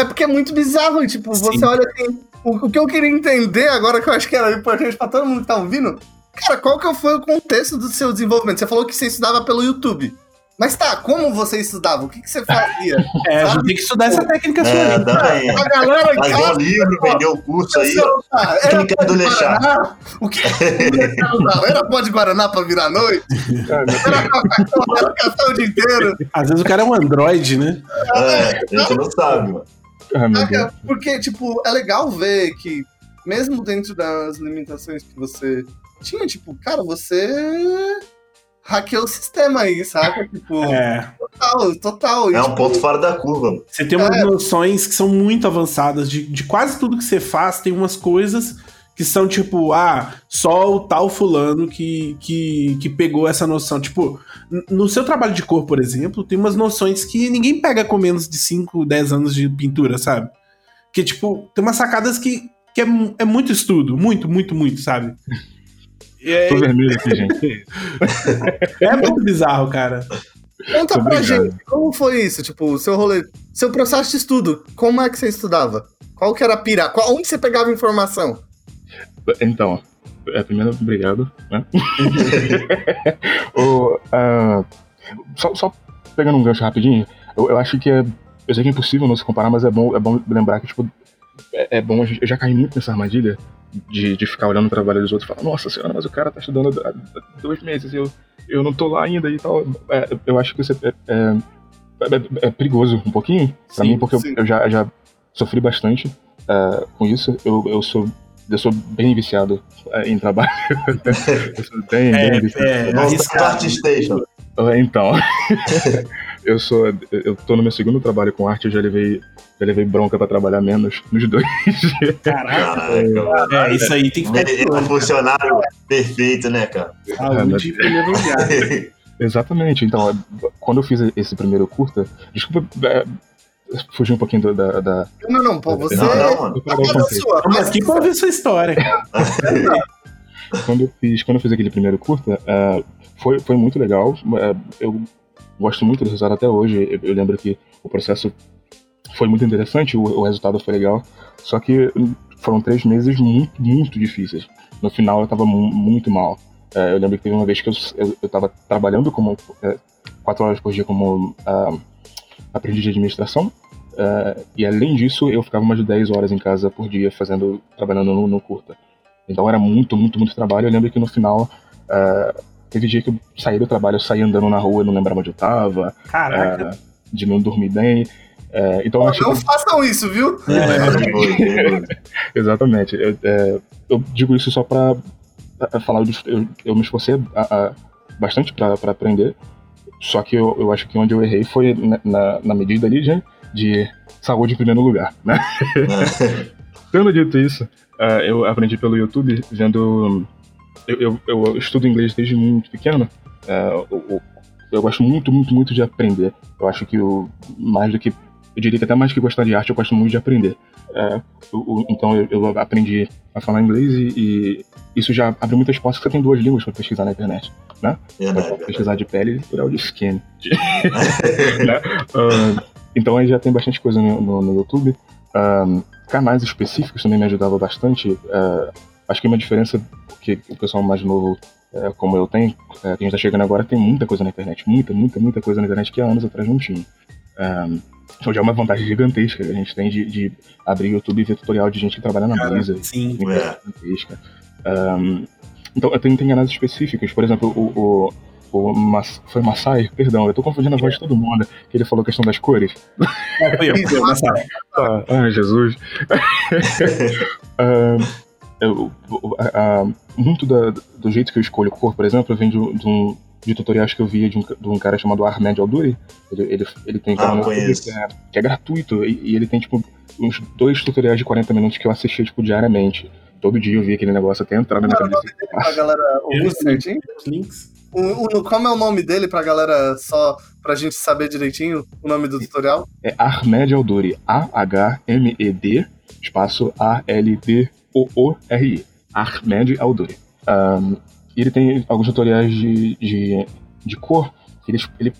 [SPEAKER 1] é porque é muito bizarro, tipo,
[SPEAKER 4] Sim.
[SPEAKER 1] você olha assim. O, o que eu queria entender agora, que eu acho que era importante pra todo mundo que tá ouvindo, cara, qual que foi o contexto do seu desenvolvimento? Você falou que você estudava pelo YouTube. Mas tá, como você estudava? O que, que você fazia?
[SPEAKER 4] É, gente tem que estudar essa técnica sua
[SPEAKER 3] É,
[SPEAKER 4] aí.
[SPEAKER 3] também.
[SPEAKER 1] A galera em
[SPEAKER 3] Largou o
[SPEAKER 1] casa,
[SPEAKER 3] livro, vendeu o curso aí. Técnica do.
[SPEAKER 1] Guaraná? O que Era pó de Guaraná pra virar noite? Era Coca-Cola, era café o dia inteiro?
[SPEAKER 4] Às vezes o cara é um android, né?
[SPEAKER 3] É, a gente não sabe, mano.
[SPEAKER 2] Ah?
[SPEAKER 1] Porque, tipo, é legal ver que, mesmo dentro das limitações que você tinha, tipo, cara, você hackeou o sistema aí, saca? Tipo,
[SPEAKER 4] É.
[SPEAKER 1] total, total.
[SPEAKER 3] É um
[SPEAKER 1] tipo,
[SPEAKER 3] ponto fora da curva.
[SPEAKER 4] Você tem umas noções que são muito avançadas de, de quase tudo que você faz, tem umas coisas que são tipo, ah, só o tal fulano que, que, que pegou essa noção. Tipo, no seu trabalho de cor, por exemplo, tem umas noções que ninguém pega com menos de 5, 10 anos de pintura, sabe? Que, tipo, tem umas sacadas que, que é, é muito estudo, muito, muito, muito, sabe? E É,
[SPEAKER 2] Tô vermelho aqui, gente.
[SPEAKER 4] É muito bizarro, cara.
[SPEAKER 1] Conta pra
[SPEAKER 2] Obrigado.
[SPEAKER 1] gente, como foi isso? Tipo, o seu rolê, seu processo de estudo, como é que você estudava? Qual que era a pira? Qual, onde você pegava informação?
[SPEAKER 2] Então, é, primeiro, obrigado. Né? O, ah, só, só pegando um gancho rapidinho, eu, eu acho que é. Eu sei que é impossível não se comparar, mas é bom, é bom lembrar que, tipo, é, é bom. Eu já caí muito nessa armadilha de, de ficar olhando o trabalho dos outros e falar, nossa senhora, mas o cara tá estudando há dois meses, eu, eu não tô lá ainda e tal. É, eu acho que isso é, é, é- é perigoso um pouquinho pra
[SPEAKER 4] Sim,
[SPEAKER 2] mim, porque eu,
[SPEAKER 1] sim.
[SPEAKER 2] eu já, já sofri bastante é, com isso. Eu, eu sou. Eu sou bem viciado é, em trabalho. eu sou bem, bem viciado.
[SPEAKER 4] é,
[SPEAKER 3] pra Art Station.
[SPEAKER 2] Então, eu sou, eu tô no meu segundo trabalho com arte, eu já levei, já levei bronca pra trabalhar menos nos dois.
[SPEAKER 4] Caraca.
[SPEAKER 3] Caraca, mano.
[SPEAKER 4] É, isso aí tem que ficar
[SPEAKER 3] Ele é um
[SPEAKER 4] olho.
[SPEAKER 3] funcionário perfeito, né, cara?
[SPEAKER 4] Saúde em primeiro lugar.
[SPEAKER 2] Exatamente. Então, quando eu fiz esse primeiro curta, desculpa é, fugir um pouquinho do- da, da,
[SPEAKER 1] Não, não, pô, você.
[SPEAKER 3] Não, não,
[SPEAKER 1] é sua,
[SPEAKER 4] Mas aqui pra ouvir sua história.
[SPEAKER 2] quando eu fiz, quando eu fiz aquele primeiro curta, é, foi, foi muito legal. É, eu gosto muito do resultado até hoje. Eu, eu lembro que o processo foi muito interessante, o, o resultado foi legal. Só que foram três meses muito, muito difíceis. No final eu tava mu- muito mal. É, eu lembro que teve uma vez que eu, eu, eu tava trabalhando como é, quatro horas por dia como ah, aprendiz de administração. É, e além disso, eu ficava umas 10 horas em casa por dia fazendo, trabalhando no, no curta. Então era muito, muito, muito trabalho. Eu lembro que no final, é, teve dia que eu saí do trabalho, eu saí andando na rua, eu não lembrava onde eu tava,
[SPEAKER 4] Caraca.
[SPEAKER 2] é, de não dormir bem. É, então acho
[SPEAKER 1] não
[SPEAKER 2] que
[SPEAKER 1] façam isso, viu?
[SPEAKER 3] É, perigoso, perigoso.
[SPEAKER 2] Exatamente. Eu, é, eu digo isso só pra, pra falar. Eu, eu, me esforcei a- a- bastante pra, pra aprender. Só que eu, eu acho que onde eu errei foi na, na, na medida ali de, de saúde em primeiro lugar, né? Tendo dito isso, ah, eu aprendi pelo YouTube vendo. Eu, eu, eu estudo inglês desde muito pequeno. Eu, eu- eu gosto muito, muito, muito de aprender. Eu acho que o mais do que. Eu diria que até mais que gostar de arte, eu gosto muito de aprender. É, o- o- então eu, eu aprendi a falar inglês e, e isso já abre muitas portas, porque você tem duas línguas para pesquisar na internet.
[SPEAKER 3] Verdade, verdade.
[SPEAKER 2] pesquisar de pele e plural de skin. né? Ah, então aí já tem bastante coisa no, no- no YouTube. Ah, canais específicos também me ajudavam bastante. Ah, acho que uma diferença que o pessoal mais novo, eh, como eu tenho, eh, que a gente tá chegando agora, tem muita coisa na internet. Muita, muita, muita coisa na internet que há anos atrás não tinha. Ah, então já é uma vantagem gigantesca que a gente tem de, de abrir YouTube e ver tutorial de gente que trabalha na
[SPEAKER 4] Cara, sim.
[SPEAKER 2] Coisa gigantesca. Um, então, eu tenho, tem canais específicos, por exemplo, o, o, o Mas, foi Masai, perdão, eu tô confundindo a voz de todo mundo, que ele falou a questão das cores.
[SPEAKER 4] É, foi eu.
[SPEAKER 2] Ah, Jesus. Ah, eu- a- a- muito da- do jeito que eu escolho cor, por exemplo, vem de, um- de um de tutoriais que eu via de um, de um cara chamado Ahmed Alduri. Ele, ele, ele tem um
[SPEAKER 3] Ah,
[SPEAKER 2] canal no YouTube
[SPEAKER 3] conheço.
[SPEAKER 2] que é, que é gratuito e, e ele tem tipo uns dois tutoriais de 40 minutos que eu assistia tipo diariamente. Todo dia eu via aquele negócio até entrar na minha cabeça.
[SPEAKER 1] nome dele pra galera ouvir certinho?
[SPEAKER 4] Links.
[SPEAKER 1] O, o, como é o nome dele pra galera, só pra gente saber direitinho o nome do tutorial?
[SPEAKER 2] É Ahmed Aldori. A-H-M-E-D, espaço A-L-D-O-O-R-I. Ahmed Aldori. Um, ele tem alguns tutoriais de, de, de cor, ele, ele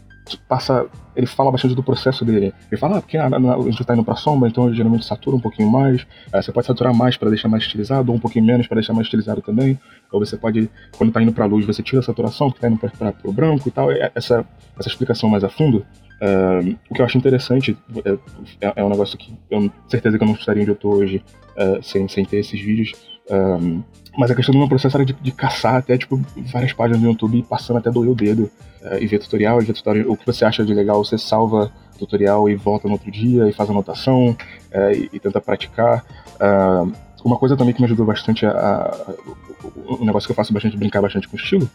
[SPEAKER 2] passa. Ele fala bastante do processo dele. Ele fala, ah, porque a, a, gente está indo para sombra, então geralmente satura um pouquinho mais. É, você pode saturar mais para deixar mais estilizado, ou um pouquinho menos para deixar mais estilizado também. Ou você pode, quando está indo para luz, você tira a saturação, que está indo para o branco e tal. Essa, essa explicação mais a fundo. Uh, o que eu acho interessante é, é, é, um negócio que eu certeza que eu não estaria onde eu estou hoje uh, sem, sem ter esses vídeos. Um, mas a questão do meu processo era de, de, caçar até, tipo, várias páginas no YouTube, passando até doer o dedo uh, e ver tutorial, e ver tutorial, o que você acha de legal, você salva tutorial e volta no outro dia e faz anotação e, e, tenta praticar. Uma coisa também que me ajudou bastante a, a, um negócio que eu faço bastante, brincar bastante com estilo,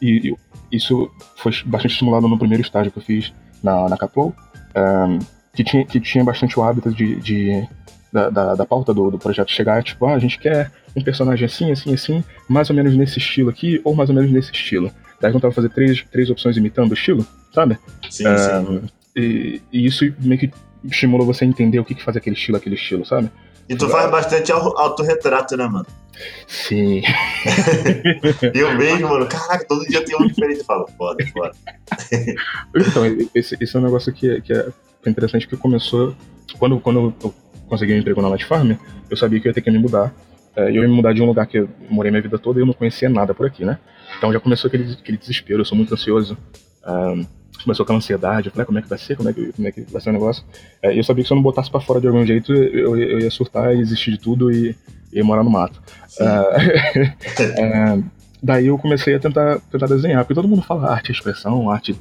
[SPEAKER 2] e, e, isso foi bastante estimulado no primeiro estágio que eu fiz na, na Caplow, que, tinha, que tinha bastante o hábito de, de da, da, da, pauta do, do projeto chegar, tipo, ah, a gente quer um personagem assim, assim, assim, mais ou menos nesse estilo aqui, ou mais ou menos nesse estilo. Daí tentava fazer três, três opções imitando o estilo, sabe?
[SPEAKER 3] Sim, uh, sim.
[SPEAKER 2] E, e, isso meio que estimulou você a entender o que, que faz aquele estilo, aquele estilo, sabe?
[SPEAKER 3] E tu faz bastante autorretrato, né, mano?
[SPEAKER 2] Sim.
[SPEAKER 3] eu mesmo, mano, caraca, todo dia tem um diferente. Eu falo, foda, foda.
[SPEAKER 2] então, esse, esse é um negócio que, que é interessante que começou. Quando, quando eu consegui um emprego na Light Farm, eu sabia que eu ia ter que me mudar. É, eu ia me mudar de um lugar que eu morei minha vida toda e eu não conhecia nada por aqui, né? Então já começou aquele, aquele desespero, eu sou muito ansioso. Um, começou aquela ansiedade, eu falei, ah, como é que vai ser, como é que, como é que vai ser o negócio. É, eu sabia que se eu não botasse para fora de algum jeito, eu, eu ia surtar e desistir de tudo e, e morar no mato. Uh, daí eu comecei a tentar, tentar desenhar, porque todo mundo fala arte é expressão, arte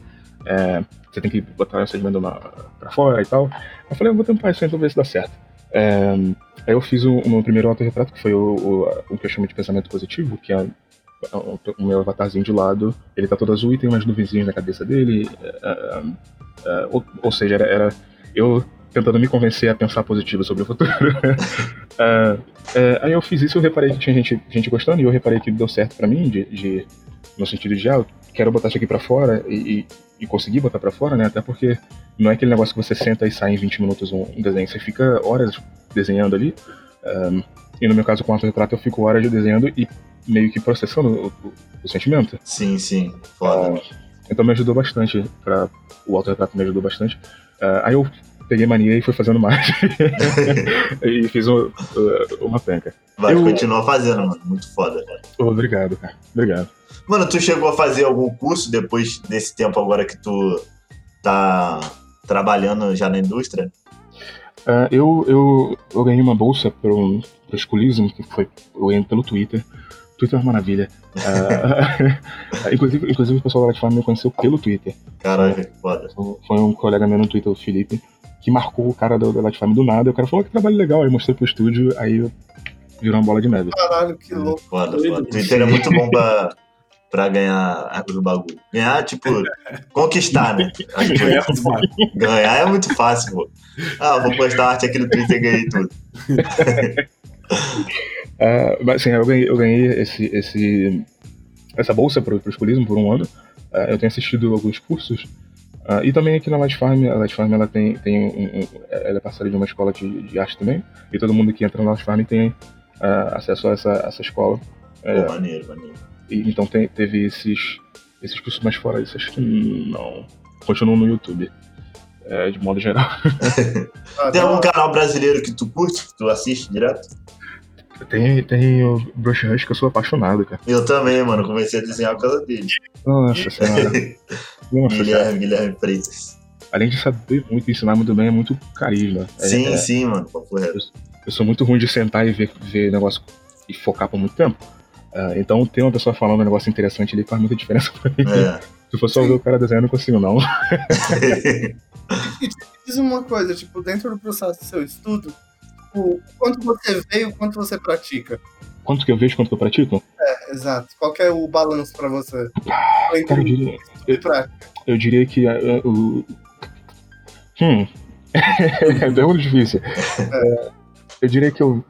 [SPEAKER 2] é, você tem que botar esse segmento pra fora e tal. Eu falei, eu vou tentar isso aí pra ver se dá certo. É, aí eu fiz o, o meu primeiro autorretrato, que foi o, o, o, que eu chamo de pensamento positivo, que é o, meu avatarzinho de lado, ele tá todo azul e tem umas nuvenzinhas na cabeça dele. É, é, ou, ou, seja, era, era, eu tentando me convencer a pensar positivo sobre o futuro. Aí eu fiz isso, eu reparei que tinha gente, gente gostando, e eu reparei que deu certo para mim, de, de, no sentido de, ah, quero botar isso aqui para fora e, e, conseguir botar para fora, né? Até porque não é aquele negócio que você senta e sai em 20 minutos um, um desenho. Você fica horas desenhando ali. Um, e no meu caso, com o autorretrato, eu fico horas desenhando e meio que processando o, o, o sentimento.
[SPEAKER 3] Sim, sim. Foda. Uh,
[SPEAKER 2] então me ajudou bastante. Pra, o autorretrato me ajudou bastante. Uh, aí eu peguei mania e fui fazendo mais. e fiz um, uh, uma penca.
[SPEAKER 3] Vai, eu... continua fazendo, mano. Muito foda, cara.
[SPEAKER 2] Obrigado, cara. Obrigado.
[SPEAKER 3] Mano, tu chegou a fazer algum curso depois desse tempo agora que tu tá trabalhando já na indústria?
[SPEAKER 2] Uh, eu, eu, eu ganhei uma bolsa pro, pro Schoolism, que foi eu ganhei pelo Twitter. Twitter é uma maravilha. Uh, inclusive, inclusive, o pessoal da Latifam me conheceu pelo Twitter.
[SPEAKER 3] Caralho, foda.
[SPEAKER 2] Foi um colega meu no Twitter, o Felipe, que marcou o cara da Latifam do nada. O cara falou que trabalho legal, aí eu mostrei pro estúdio, aí virou uma bola de neve.
[SPEAKER 1] Caralho, que louco.
[SPEAKER 3] Foda, foda. Twitter é muito bom pra pra ganhar o bagulho. Ganhar, tipo, conquistar, né? ganhar é muito fácil, pô. Ah, vou postar arte aqui no Twitter e ganhei tudo.
[SPEAKER 2] uh, mas assim, eu ganhei, eu ganhei esse, esse, essa bolsa para o escolismo por um ano. Uh, eu tenho assistido alguns cursos. Uh, e também aqui na Light Farm, a Light Farm ela tem, tem um, um, ela é parceira de uma escola de, de arte também. E todo mundo que entra na Light Farm tem acesso a essa, essa escola.
[SPEAKER 3] Pô, é, maneiro, maneiro.
[SPEAKER 2] E, então tem, teve esses, esses cursos mais fora isso, acho que não. Continuam no YouTube. É, de modo geral.
[SPEAKER 3] tem algum canal brasileiro que tu curte, que tu assiste direto?
[SPEAKER 2] Tem, tem o Brush Rush que eu sou apaixonado, cara.
[SPEAKER 3] Eu também, mano. Comecei a desenhar por causa dele.
[SPEAKER 2] Nossa senhora.
[SPEAKER 3] Nossa, Guilherme, Guilherme Freitas.
[SPEAKER 2] Além de saber muito, ensinar muito bem, é muito carisma. É,
[SPEAKER 3] sim,
[SPEAKER 2] é,
[SPEAKER 3] sim, mano. Eu,
[SPEAKER 2] eu sou muito ruim de sentar e ver, ver negócio e focar por muito tempo. Uh, então ter uma pessoa falando um negócio interessante ali faz muita diferença pra mim. É. Se for só ver o cara desenhando, não consigo, não.
[SPEAKER 1] Diz uma coisa, tipo, dentro do processo do seu estudo, o quanto você vê e quanto você pratica?
[SPEAKER 2] Quanto que eu vejo, quanto que eu pratico?
[SPEAKER 1] É, exato. Qual é o balanço pra você?
[SPEAKER 2] Cara, eu diria, eu, eu diria que uh, o... Hum... é muito difícil. É. eu diria que eu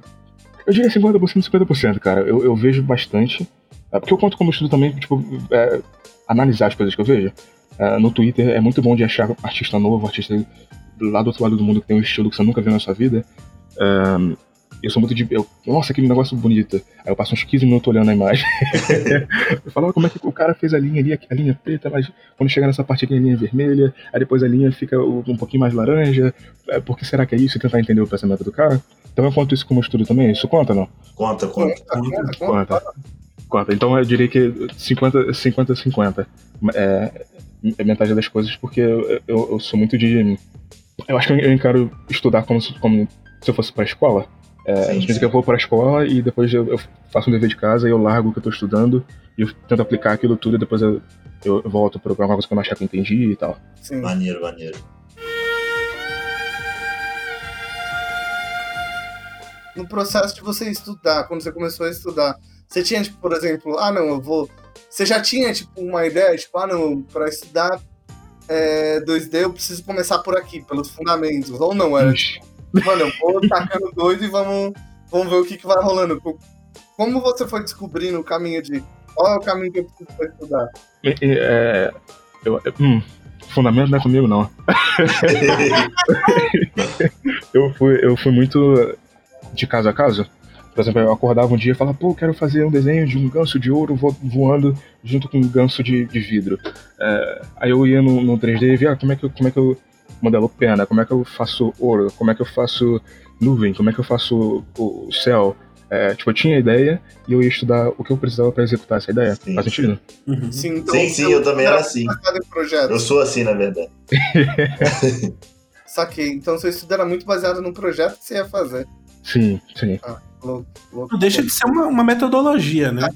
[SPEAKER 2] eu diria 50%, 50%, cara. Eu, eu vejo bastante. É, porque eu conto como estudo também, tipo, é, analisar as coisas que eu vejo. É, no Twitter é muito bom de achar artista novo, artista lá do outro lado do mundo que tem um estilo que você nunca viu na sua vida. É, eu sou muito de. Eu, Nossa, que negócio bonito. Aí eu passo uns 15 minutos olhando a imagem. eu falo, como é que o cara fez a linha ali, a linha preta, mas quando chega nessa parte aqui a linha vermelha, aí depois a linha fica um pouquinho mais laranja. É, por que será que é isso? E tentar entender o pensamento do cara. Então eu conto isso como estudo também. Isso conta, não?
[SPEAKER 3] Conta, conta. Conta.
[SPEAKER 2] conta. conta. Então eu diria que 50-50 é, é metade das coisas, porque eu, eu, eu, sou muito de. Eu acho que eu encaro estudar como como se eu fosse pra escola. É, sim, sim. que eu vou para a escola e depois eu, eu, faço um dever de casa e eu largo o que eu estou estudando e eu tento aplicar aquilo tudo e depois eu, eu volto para alguma coisa que eu não achar que eu entendi e tal.
[SPEAKER 3] Sim. Maneiro, maneiro.
[SPEAKER 1] No processo de você estudar, quando você começou a estudar, você tinha, tipo, por exemplo, ah, não, eu vou. Você já tinha, tipo, uma ideia, tipo, ah, não, para estudar é, 2D eu preciso começar por aqui, pelos fundamentos. Ou não, era, tipo, Mano, eu vou tacando doido e vamos, vamos ver o que, que vai rolando. Como você foi descobrindo o caminho de. Qual é o caminho que eu preciso pra estudar?
[SPEAKER 2] É, é eu, hum, fundamento não é comigo, não. eu, fui, eu fui muito de casa a casa. Por exemplo, eu acordava um dia e falava, pô, quero fazer um desenho de um ganso de ouro voando junto com um ganso de, de vidro. É, aí eu ia no, no 3D e via ah, como é que, como é que eu modelo pena, como é que eu faço ouro, como é que eu faço nuvem, como é que eu faço o céu. É, tipo, eu tinha ideia e eu ia estudar o que eu precisava para executar essa ideia. Sim. Faz sentido?
[SPEAKER 3] Uhum. Sim, então, sim, sim, eu também era assim. Eu sou assim, na verdade.
[SPEAKER 1] Saquei. Então seu estudo era muito baseado no projeto que você ia fazer.
[SPEAKER 2] Sim, sim. Ah,
[SPEAKER 4] louco, louco, Não deixa de ser uma, uma metodologia, né?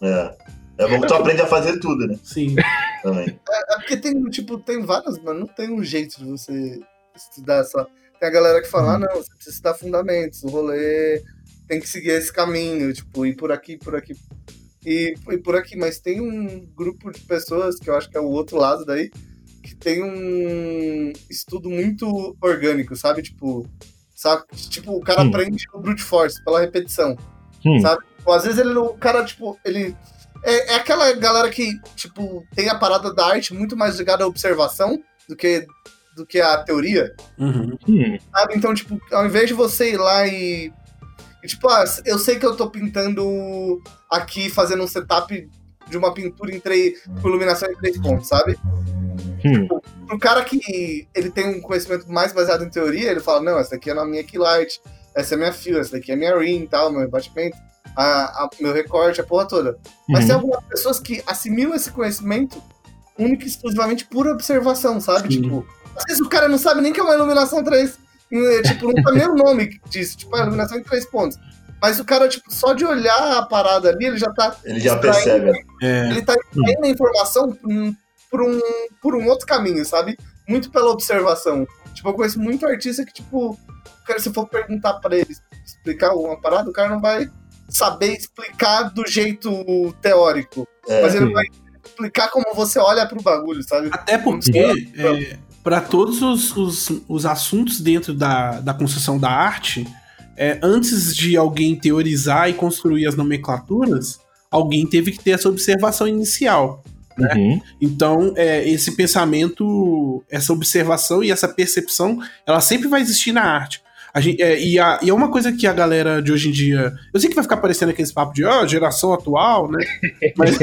[SPEAKER 3] É. É bom que tu aprende a fazer tudo, né?
[SPEAKER 4] Sim.
[SPEAKER 1] Também. É, é, porque tem, tipo, tem várias, mas não tem um jeito de você estudar só. Tem a galera que fala, ah, não, você precisa estudar fundamentos, o rolê tem que seguir esse caminho, tipo, ir por aqui, por aqui. E, e por aqui, mas tem um grupo de pessoas, que eu acho que é o outro lado daí, que tem um estudo muito orgânico, sabe? Tipo, sabe? Tipo, o cara hum. aprende o brute force pela repetição, hum. sabe? Ou, às vezes ele, o cara, tipo, ele é, é, aquela galera que, tipo, tem a parada da arte muito mais ligada à observação do que, do que à teoria.
[SPEAKER 4] Uhum.
[SPEAKER 1] Sabe? Então, tipo, ao invés de você ir lá e, e. Tipo, ah, eu sei que eu tô pintando aqui, fazendo um setup de uma pintura em três, com iluminação em três pontos, sabe?
[SPEAKER 2] Hum. Tipo,
[SPEAKER 1] cara que ele tem um conhecimento mais baseado em teoria, ele fala, não, essa daqui é a minha keylight, essa é minha fio, essa daqui é minha ring e tal, meu batimento a, a, meu recorte, a porra toda. Mas uhum. tem algumas pessoas que assimilam esse conhecimento único e exclusivamente por observação, sabe? Sim. Tipo, às vezes o cara não sabe nem que é uma iluminação 3. Eh, tipo, não sabe nem o nome disso, tipo, a iluminação em três pontos. Mas o cara, tipo, só de olhar a parada ali, ele já tá.
[SPEAKER 3] Ele já percebe.
[SPEAKER 1] É. Ele tá extraindo a informação por um, por um outro caminho, sabe? Muito pela observação. Tipo, eu conheço muito artista que, tipo, cara, se for perguntar pra ele explicar uma parada, o cara não vai saber explicar do jeito teórico. É, mas ele sim. vai explicar como você olha pro bagulho, sabe?
[SPEAKER 4] Até porque, é, para todos os, os, os, assuntos dentro da, da construção da arte, é, antes de alguém teorizar e construir as nomenclaturas, alguém teve que ter essa observação inicial. Né? Uhum. Então, é, esse pensamento, essa observação e essa percepção, ela sempre vai existir na arte. A gente, é, e, a, e é uma coisa que a galera de hoje em dia. Eu sei que vai ficar parecendo aquele papo de oh, geração atual, né? Mas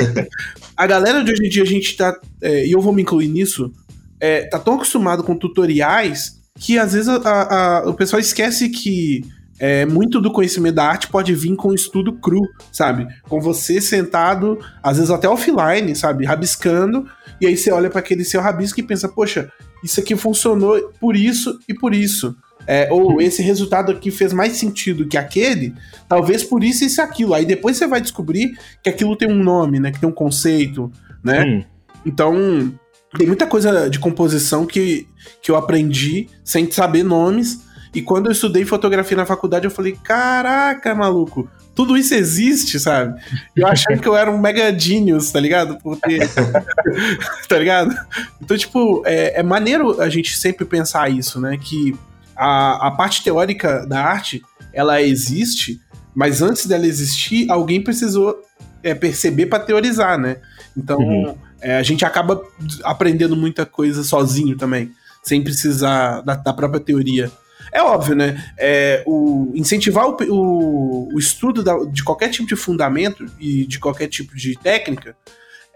[SPEAKER 4] a galera de hoje em dia, a gente tá. É, e eu vou me incluir nisso. É, tá tão acostumado com tutoriais que às vezes a, a, o pessoal esquece que é, muito do conhecimento da arte pode vir com estudo cru, sabe? Com você sentado, às vezes até offline, sabe? Rabiscando, e aí você olha para aquele seu rabisco e pensa, poxa, isso aqui funcionou por isso e por isso é, ou esse resultado aqui fez mais sentido que aquele, talvez por isso isso e aquilo. Aí depois você vai descobrir que aquilo tem um nome, né? Que tem um conceito, né? Hum. Então, tem muita coisa de composição que, que eu aprendi sem saber nomes. E quando eu estudei fotografia na faculdade, eu falei: caraca, maluco, tudo isso existe, sabe? Eu achei que eu era um mega genius, tá ligado? Porque. tá ligado? Então, tipo, é, é maneiro a gente sempre pensar isso, né? Que a, a parte teórica da arte, ela existe, mas antes dela existir, alguém precisou é, perceber para teorizar, né? Então uhum. é, a gente acaba aprendendo muita coisa sozinho também, sem precisar da, da própria teoria. É óbvio, né? É, o, incentivar o, o, o estudo da, de qualquer tipo de fundamento e de qualquer tipo de técnica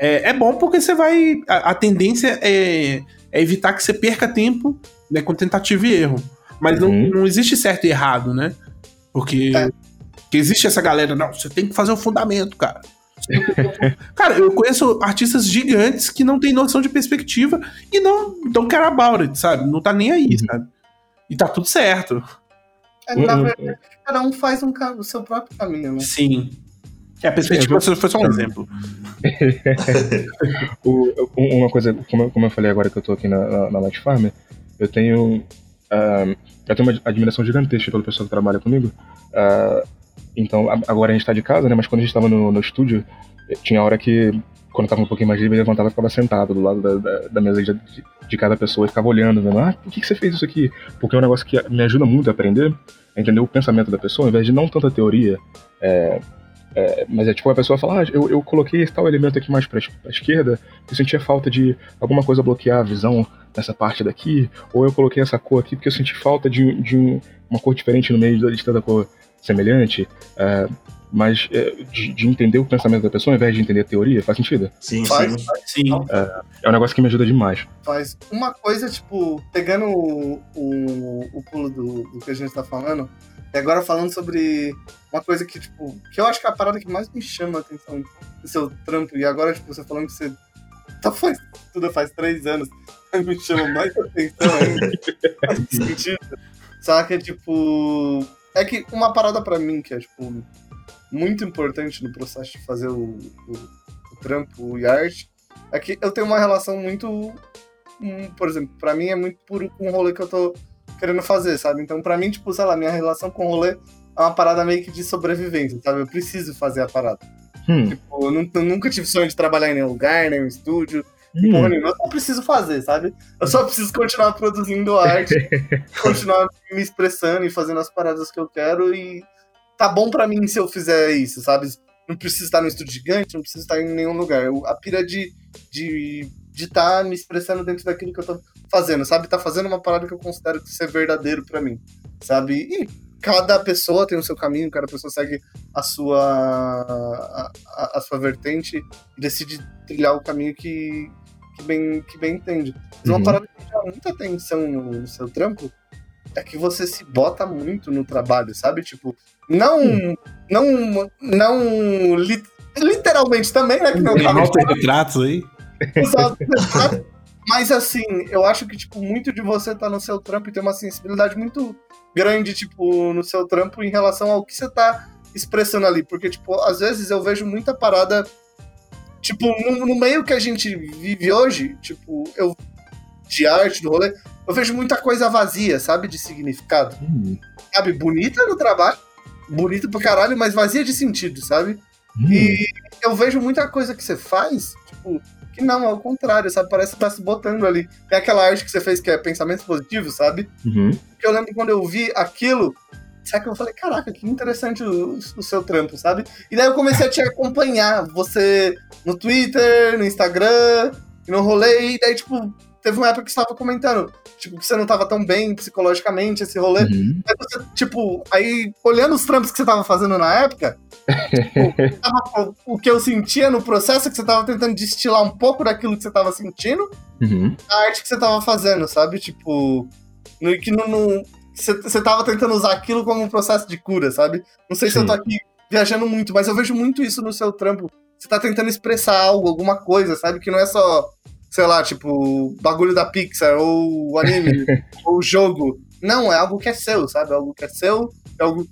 [SPEAKER 4] é, é bom porque você vai. A, a tendência é, é, evitar que você perca tempo né, com tentativa e erro. Mas uhum. não, não existe certo e errado, né? Porque, é. porque existe essa galera, não, você tem que fazer o fundamento, cara. Cara, eu conheço artistas gigantes que não têm noção de perspectiva e não don't care about it, sabe? Não tá nem aí, uhum. sabe? E tá tudo certo.
[SPEAKER 1] É, na uhum. verdade, cada um faz um, o seu próprio caminho, né?
[SPEAKER 4] Sim. É, a perspectiva é, foi só um exemplo.
[SPEAKER 2] o, uma coisa, como eu, como eu falei agora que eu tô aqui na, na, na Light Farm, eu tenho. Uh, eu tenho uma admiração gigantesca pelo pessoal que trabalha comigo. Uh, então, agora a gente tá de casa, né? Mas quando a gente tava no, no estúdio, tinha hora que, quando eu tava um pouquinho mais livre, eu levantava e ficava sentado do lado da, da, da mesa de, de, cada pessoa e ficava olhando, vendo, ah, por que, que você fez isso aqui? Porque é um negócio que me ajuda muito a aprender, a entender o pensamento da pessoa, ao invés de não tanta teoria. É, é, mas é tipo a pessoa fala, ah, eu, eu coloquei esse tal elemento aqui mais pra, pra esquerda, eu sentia falta de alguma coisa bloquear a visão nessa parte daqui, ou eu coloquei essa cor aqui porque eu senti falta de, de um, uma cor diferente no meio de tanta cor semelhante. É, mas é, de, de, entender o pensamento da pessoa ao invés de entender a teoria, faz sentido?
[SPEAKER 3] Sim, faz, sim.
[SPEAKER 4] Faz, sim.
[SPEAKER 2] É, é, um negócio que me ajuda demais.
[SPEAKER 1] Faz. Uma coisa, tipo, pegando o, o, o pulo do, do que a gente tá falando, e agora falando sobre uma coisa que, tipo, que eu acho que é a parada que mais me chama a atenção do seu trampo, e agora, tipo, você falando que você tá faz, tudo faz três anos, me chama mais atenção ainda. faz sentido. Saca? Tipo. É que uma parada pra mim que é, tipo, muito importante no processo de fazer o, o, o trampo e arte é que eu tenho uma relação muito. Um, por exemplo, pra mim é muito puro com o rolê que eu tô querendo fazer, sabe? Então, pra mim, tipo, sei lá, minha relação com o rolê é uma parada meio que de sobrevivência, sabe? Eu preciso fazer a parada. Hum. Tipo, eu, eu, nunca tive sonho de trabalhar em nenhum lugar, nenhum estúdio. Hum. Porra eu só preciso fazer, sabe? Eu só preciso continuar produzindo arte, continuar me expressando e fazendo as paradas que eu quero e tá bom para mim se eu fizer isso, sabe? Não preciso estar no estúdio gigante, não preciso estar em nenhum lugar. Eu, a pira de de de estar tá me expressando dentro daquilo que eu tô fazendo, sabe? Tá fazendo uma parada que eu considero ser verdadeiro para mim, sabe? E cada pessoa tem o seu caminho, cada pessoa segue a sua a, a, a sua vertente e decide trilhar o caminho que, que bem que bem entende. Mas uhum. uma parada que chama muita atenção no, seu trampo é que você se bota muito no trabalho, sabe? Tipo, não não não li, literalmente também, né, que não
[SPEAKER 4] tá retratos aí. Exato.
[SPEAKER 1] Mas assim, eu acho que, tipo, muito de você tá no seu trampo e tem uma sensibilidade muito grande, tipo, no seu trampo em relação ao que você tá expressando ali. Porque, tipo, às vezes eu vejo muita parada. Tipo, no, no meio que a gente vive hoje, tipo, eu. De arte, do rolê, eu vejo muita coisa vazia, sabe? De significado. Hum. Sabe? Bonita no trabalho, bonita pra caralho, mas vazia de sentido, sabe? Hum. E eu vejo muita coisa que você faz, tipo, que não, é o contrário, sabe? Parece que tá se botando ali. Tem aquela arte que você fez que é pensamentos positivos, sabe? Uhum. Que eu lembro quando eu vi aquilo, sabe que eu falei, caraca, que interessante o, o, seu trampo, sabe? E daí eu comecei a te acompanhar, você no Twitter, no Instagram, no rolê, e daí, tipo, teve uma época que você estava comentando, tipo, que você não estava tão bem psicologicamente, esse rolê. Uhum. Aí você, tipo, aí, olhando os trampos que você estava fazendo na época, tipo, tava, o que eu sentia no processo é que você estava tentando destilar um pouco daquilo que você estava sentindo uhum. a arte que você estava fazendo, sabe? Tipo, no, que não, você, você tava tentando usar aquilo como um processo de cura, sabe? Não sei Sim. se eu tô aqui viajando muito, mas eu vejo muito isso no seu trampo. Você tá tentando expressar algo, alguma coisa, sabe? Que não é só sei lá, tipo, bagulho da Pixar, ou o anime, ou o jogo. Não, é algo que é seu, sabe? É algo que é seu, é algo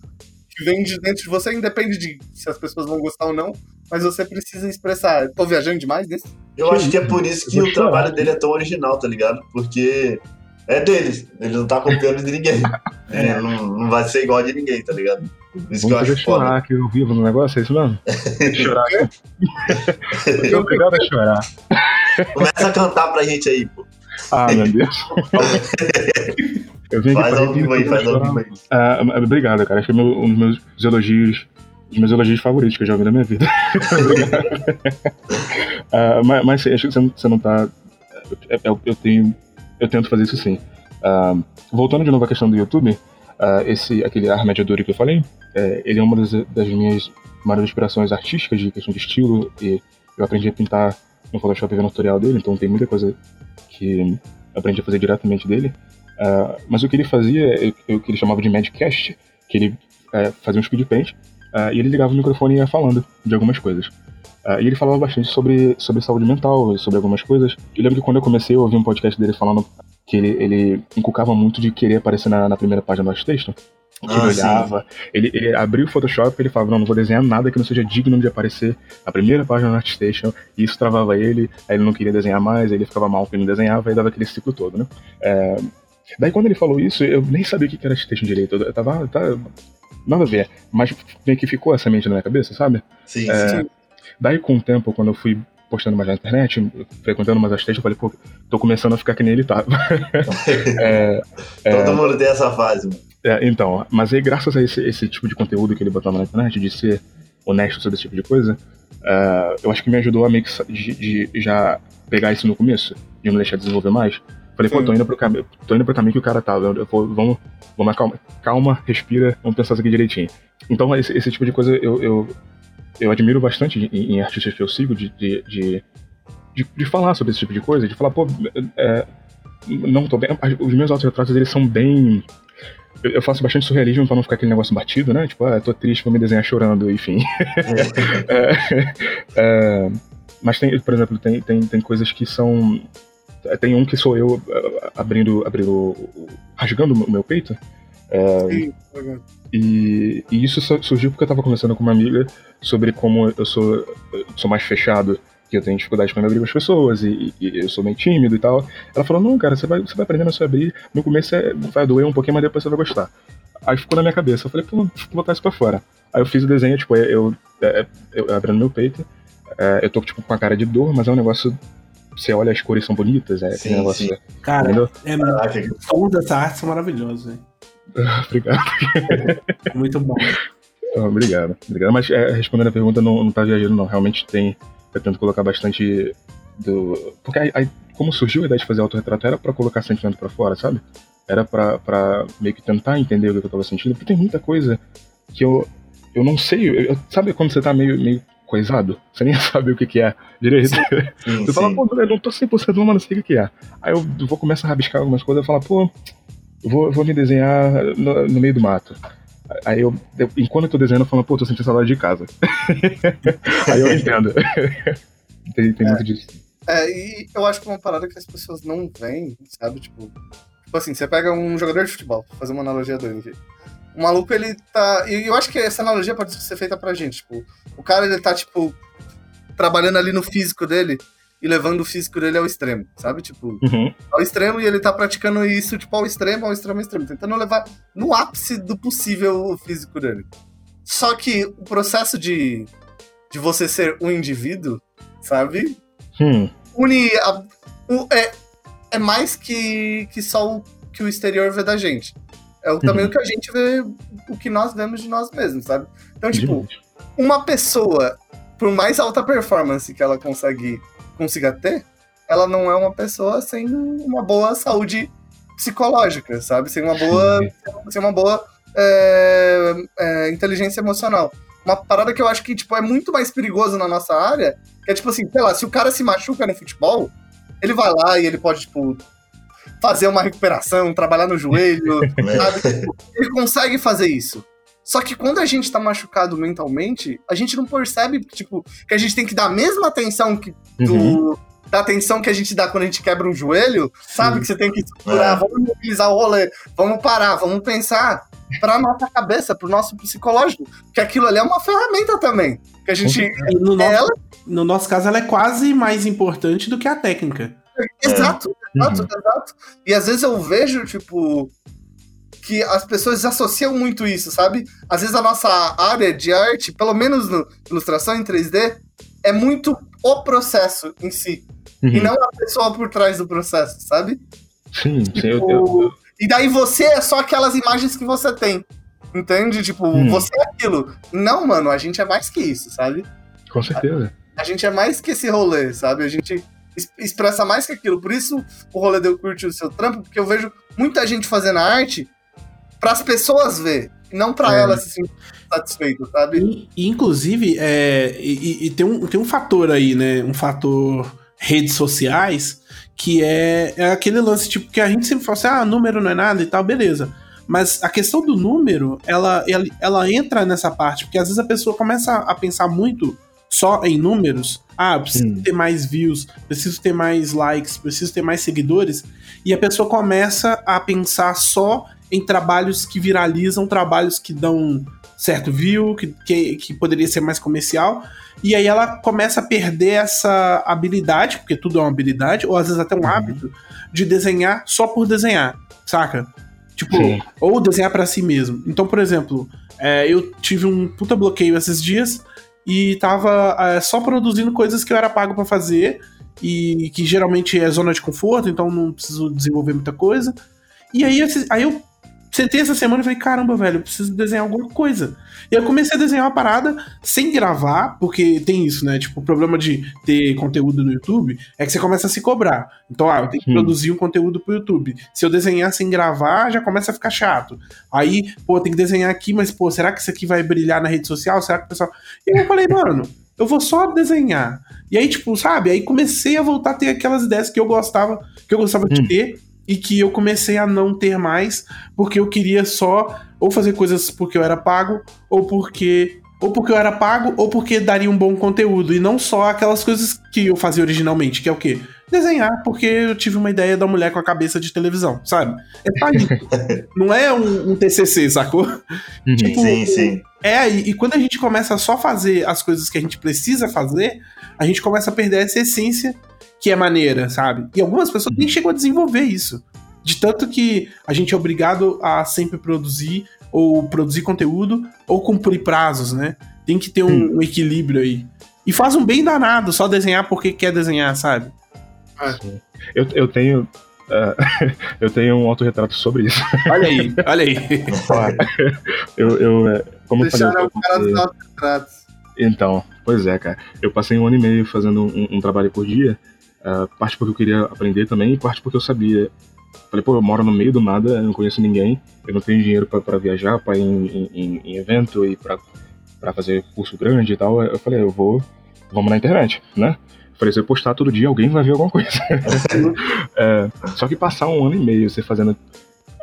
[SPEAKER 1] que vem de dentro de você, independe de se as pessoas vão gostar ou não, mas você precisa expressar. Tô viajando demais nesse?
[SPEAKER 3] Eu acho que é por isso que o trabalho dele é tão original, tá ligado? Porque é deles, ele não tá copiando de ninguém. É, não, não vai ser igual de ninguém, tá ligado?
[SPEAKER 2] Isso Vamos que eu acho chorar foda. aqui ao vivo no negócio, é isso mesmo? chorar. Eu obrigado a chorar.
[SPEAKER 3] Começa a cantar pra gente aí, pô.
[SPEAKER 2] Ah, meu Deus.
[SPEAKER 3] Eu vim aqui faz ao vivo aí, faz ao vivo aí.
[SPEAKER 2] Ah, obrigado, cara. Acho que é um dos meus elogios dos meus elogios favoritos que eu já ouvi na minha vida. uh, mas, mas acho que você não, tá. Eu, eu, eu, tenho. Eu tento fazer isso sim. Uh, voltando de novo à questão do YouTube, uh, esse, aquele Armediadori que eu falei, é, ele é uma das, das minhas maiores inspirações artísticas de questão de estilo, e eu aprendi a pintar no Photoshop vendo o tutorial dele, então tem muita coisa que eu aprendi a fazer diretamente dele. Uh, mas o que ele fazia, o que ele chamava de Madcast, que ele uh, fazia um speed paint, uh, e ele ligava o microfone e ia falando de algumas coisas. Uh, e ele falava bastante sobre, sobre saúde mental, sobre algumas coisas. Eu lembro que quando eu comecei a ouvir um podcast dele falando que ele, ele inculcava muito de querer aparecer na, na primeira página do ArtStation, que ah, ele olhava, ele, ele abria o Photoshop e ele falava, não, não vou desenhar nada que não seja digno de aparecer na primeira página do ArtStation, e isso travava ele, aí ele não queria desenhar mais, aí ele ficava mal porque ele não desenhava, e dava aquele ciclo todo, né? É, Daí quando ele falou isso, eu nem sabia o que era texto direito. Eu tava. Tá, nada a ver. Mas meio que ficou essa mente na minha cabeça, sabe?
[SPEAKER 3] Sim, é, sim.
[SPEAKER 2] Daí com o tempo, quando eu fui postando mais na internet, frequentando mais as textos, eu falei, pô, tô começando a ficar que nem ele tava.
[SPEAKER 3] é, Todo é, mundo tem essa fase, mano.
[SPEAKER 2] É, então, mas aí graças a esse, esse tipo de conteúdo que ele botava na internet, de ser honesto sobre esse tipo de coisa, uh, eu acho que me ajudou a meio que de, de, já pegar isso no começo, de não deixar desenvolver mais, Falei, pô, tô indo pro caminho, tô indo pro caminho que o cara tá. Eu, vou, vamos, vamos calma, calma, respira, vamos pensar isso aqui direitinho. Então, esse, esse tipo de coisa eu, eu, eu admiro bastante em, em, artistas que eu sigo, de, de, de, de, de falar sobre esse tipo de coisa, de falar, pô, é, não tô bem. Os meus autorretratos, eles são bem. Eu, faço bastante surrealismo pra não ficar aquele negócio batido, né? Tipo, ah, tô triste, vou me desenhar chorando, enfim. é, é, mas tem, por exemplo, tem, tem, tem coisas que são tem um que sou eu eh, abrindo, abrindo rasgando o meu peito. É, Sim, e, e, isso surgiu porque eu tava conversando com uma amiga sobre como eu sou, eu sou mais fechado, que eu tenho dificuldade para me abrir com as pessoas e, e, eu sou meio tímido e tal. Ela falou: Não, cara, você vai, você vai aprendendo a se abrir. No começo é, vai doer um pouquinho, mas depois você vai gostar. Aí ficou na minha cabeça. Eu falei: Pô, vou botar isso pra fora. Aí eu fiz o desenho, tipo, eu, eu, eu abrindo meu peito. É, eu tô tipo com a cara de dor, mas é um negócio você olha as cores são bonitas, é sim, negócio. Sim.
[SPEAKER 4] Cara, é, Caraca. todas essas artes são maravilhosas,
[SPEAKER 2] obrigado.
[SPEAKER 4] Muito bom.
[SPEAKER 2] obrigado, obrigado. Mas é, respondendo a pergunta, não, não tá viajando, não. Realmente tem. Eu tento colocar bastante do. Porque aí, aí, como surgiu a ideia de fazer autorretrato era pra colocar sentimento pra fora, sabe? Era pra, pra meio que tentar entender o que eu tava sentindo, porque tem muita coisa que eu, eu não sei. Eu, sabe quando você tá meio, meio coisado, você nem sabe o que, que é direito. Sim, sim, você fala, pô, eu não tô 100% mas não sei o que, que é. Aí eu vou começar a rabiscar algumas coisas e falar, pô, eu vou, vou me desenhar no, no, meio do mato. Aí eu, enquanto eu tô desenhando, eu falo, pô, tô sentindo saudade de casa. Aí eu entendo. tem tem é, muito disso.
[SPEAKER 1] É, e eu acho que é uma parada que as pessoas não veem, sabe? Tipo, tipo assim, você pega um jogador de futebol, fazer uma analogia do aqui. O maluco, ele tá. E eu acho que essa analogia pode ser feita pra gente. Tipo, o cara, ele tá, tipo, trabalhando ali no físico dele e levando o físico dele ao extremo, sabe? Tipo, uhum. ao extremo e ele tá praticando isso, tipo, ao extremo, ao extremo, ao extremo. Tentando levar no ápice do possível o físico dele. Só que o processo de, de você ser um indivíduo, sabe?
[SPEAKER 2] Hum.
[SPEAKER 1] Une. A, o, é, é mais que, que só o que o exterior vê da gente. É o, também uhum. o que a gente vê, o que nós vemos de nós mesmos, sabe? Então, tipo, uma pessoa, por mais alta performance que ela consegue, consiga ter, ela não é uma pessoa sem uma boa saúde psicológica, sabe? Sem uma boa, sem uma boa é, é, inteligência emocional. Uma parada que eu acho que tipo, é muito mais perigoso na nossa área, que é tipo assim, sei lá, se o cara se machuca no futebol, ele vai lá e ele pode, tipo, fazer uma recuperação, trabalhar no joelho, é. sabe? Ele consegue fazer isso. Só que quando a gente tá machucado mentalmente, a gente não percebe, tipo, que a gente tem que dar a mesma atenção que do, uhum. da atenção que a gente dá quando a gente quebra um joelho, sabe? Sim. Que você tem que segurar, é. vamos mobilizar o rolê, vamos parar, vamos pensar pra nossa cabeça, pro nosso psicológico, que aquilo ali é uma ferramenta também. Que a gente.
[SPEAKER 4] No nosso, ela... no nosso caso, ela é quase mais importante do que a técnica.
[SPEAKER 1] Exato, é. exato, uhum. exato. E às vezes eu vejo, tipo, que as pessoas associam muito isso, sabe? Às vezes a nossa área de arte, pelo menos no ilustração em 3D, é muito o processo em si. Uhum. E não a pessoa por trás do processo, sabe?
[SPEAKER 2] Sim,
[SPEAKER 1] tipo,
[SPEAKER 2] eu, eu...
[SPEAKER 1] E daí você é só aquelas imagens que você tem. Entende? Tipo, hum. você é aquilo. Não, mano, a gente é mais que isso, sabe?
[SPEAKER 2] Com certeza.
[SPEAKER 1] A, a gente é mais que esse rolê, sabe? A gente expressa mais que aquilo. Por isso o rolê deu curtir o seu trampo, porque eu vejo muita gente fazendo arte para as pessoas ver, não para é. elas se sentir satisfeitas, sabe?
[SPEAKER 4] E, inclusive, é, e, e, tem, um, tem um fator aí, né? Um fator redes sociais, que é, é aquele lance, tipo, que a gente sempre fala assim, ah, número não é nada e tal, beleza. Mas a questão do número, ela, ela, ela entra nessa parte, porque às vezes a pessoa começa a pensar muito só em números. Ah, preciso hum. ter mais views, preciso ter mais likes, preciso ter mais seguidores. E a pessoa começa a pensar só em trabalhos que viralizam, trabalhos que dão certo view, que, que, que poderia ser mais comercial. E aí ela começa a perder essa habilidade, porque tudo é uma habilidade, ou às vezes até um uhum. hábito, de desenhar só por desenhar, saca? Tipo, Sim. ou desenhar para si mesmo. Então, por exemplo, é, eu tive um puta bloqueio esses dias e tava é, só produzindo coisas que eu era pago para fazer e que geralmente é zona de conforto, então não preciso desenvolver muita coisa. E aí, aí eu sentei essa semana e falei, caramba, velho, eu preciso desenhar alguma coisa. E eu comecei a desenhar uma parada sem gravar, porque tem isso, né? Tipo, o problema de ter conteúdo no YouTube é que você começa a se cobrar. Então, ah, eu tenho que hum. produzir um conteúdo pro YouTube. Se eu desenhar sem gravar, já começa a ficar chato. Aí, pô, tem que desenhar aqui, mas, pô, será que isso aqui vai brilhar na rede social? Será que o pessoal. E aí eu falei, mano, eu vou só desenhar. E aí, tipo, sabe? Aí comecei a voltar a ter aquelas ideias que eu gostava, que eu gostava hum. de ter e que eu comecei a não ter mais porque eu queria só ou fazer coisas porque eu era pago ou porque ou porque eu era pago ou porque daria um bom conteúdo e não só aquelas coisas que eu fazia originalmente, que é o quê? Desenhar, porque eu tive uma ideia da mulher com a cabeça de televisão, sabe? É pra não é um, um, TCC, sacou?
[SPEAKER 3] Uhum. Tipo, sim, sim.
[SPEAKER 4] É, e, e quando a gente começa a só fazer as coisas que a gente precisa fazer, a gente começa a perder essa essência que é maneira, sabe? E algumas pessoas nem chegam a desenvolver isso. De tanto que a gente é obrigado a sempre produzir, ou produzir conteúdo, ou cumprir prazos, né? Tem que ter um, um equilíbrio aí. E faz um bem danado só desenhar porque quer desenhar, sabe?
[SPEAKER 2] É. Eu, eu tenho. Uh, eu tenho um autorretrato sobre isso.
[SPEAKER 4] Olha aí, olha aí.
[SPEAKER 2] eu, eu, é, como eu falei. O cara dos autorretratos. Então, pois é, cara. Eu passei um ano e meio fazendo um, um trabalho por dia Uh, parte porque eu queria aprender também, e parte porque eu sabia. Falei, pô, eu moro no meio do nada, eu não conheço ninguém, eu não tenho dinheiro para viajar, para ir em, em, em, evento e para fazer curso grande e tal. Eu falei, eu vou, vamos na internet, né? Falei, se eu postar todo dia, alguém vai ver alguma coisa. é, só que passar um ano e meio você fazendo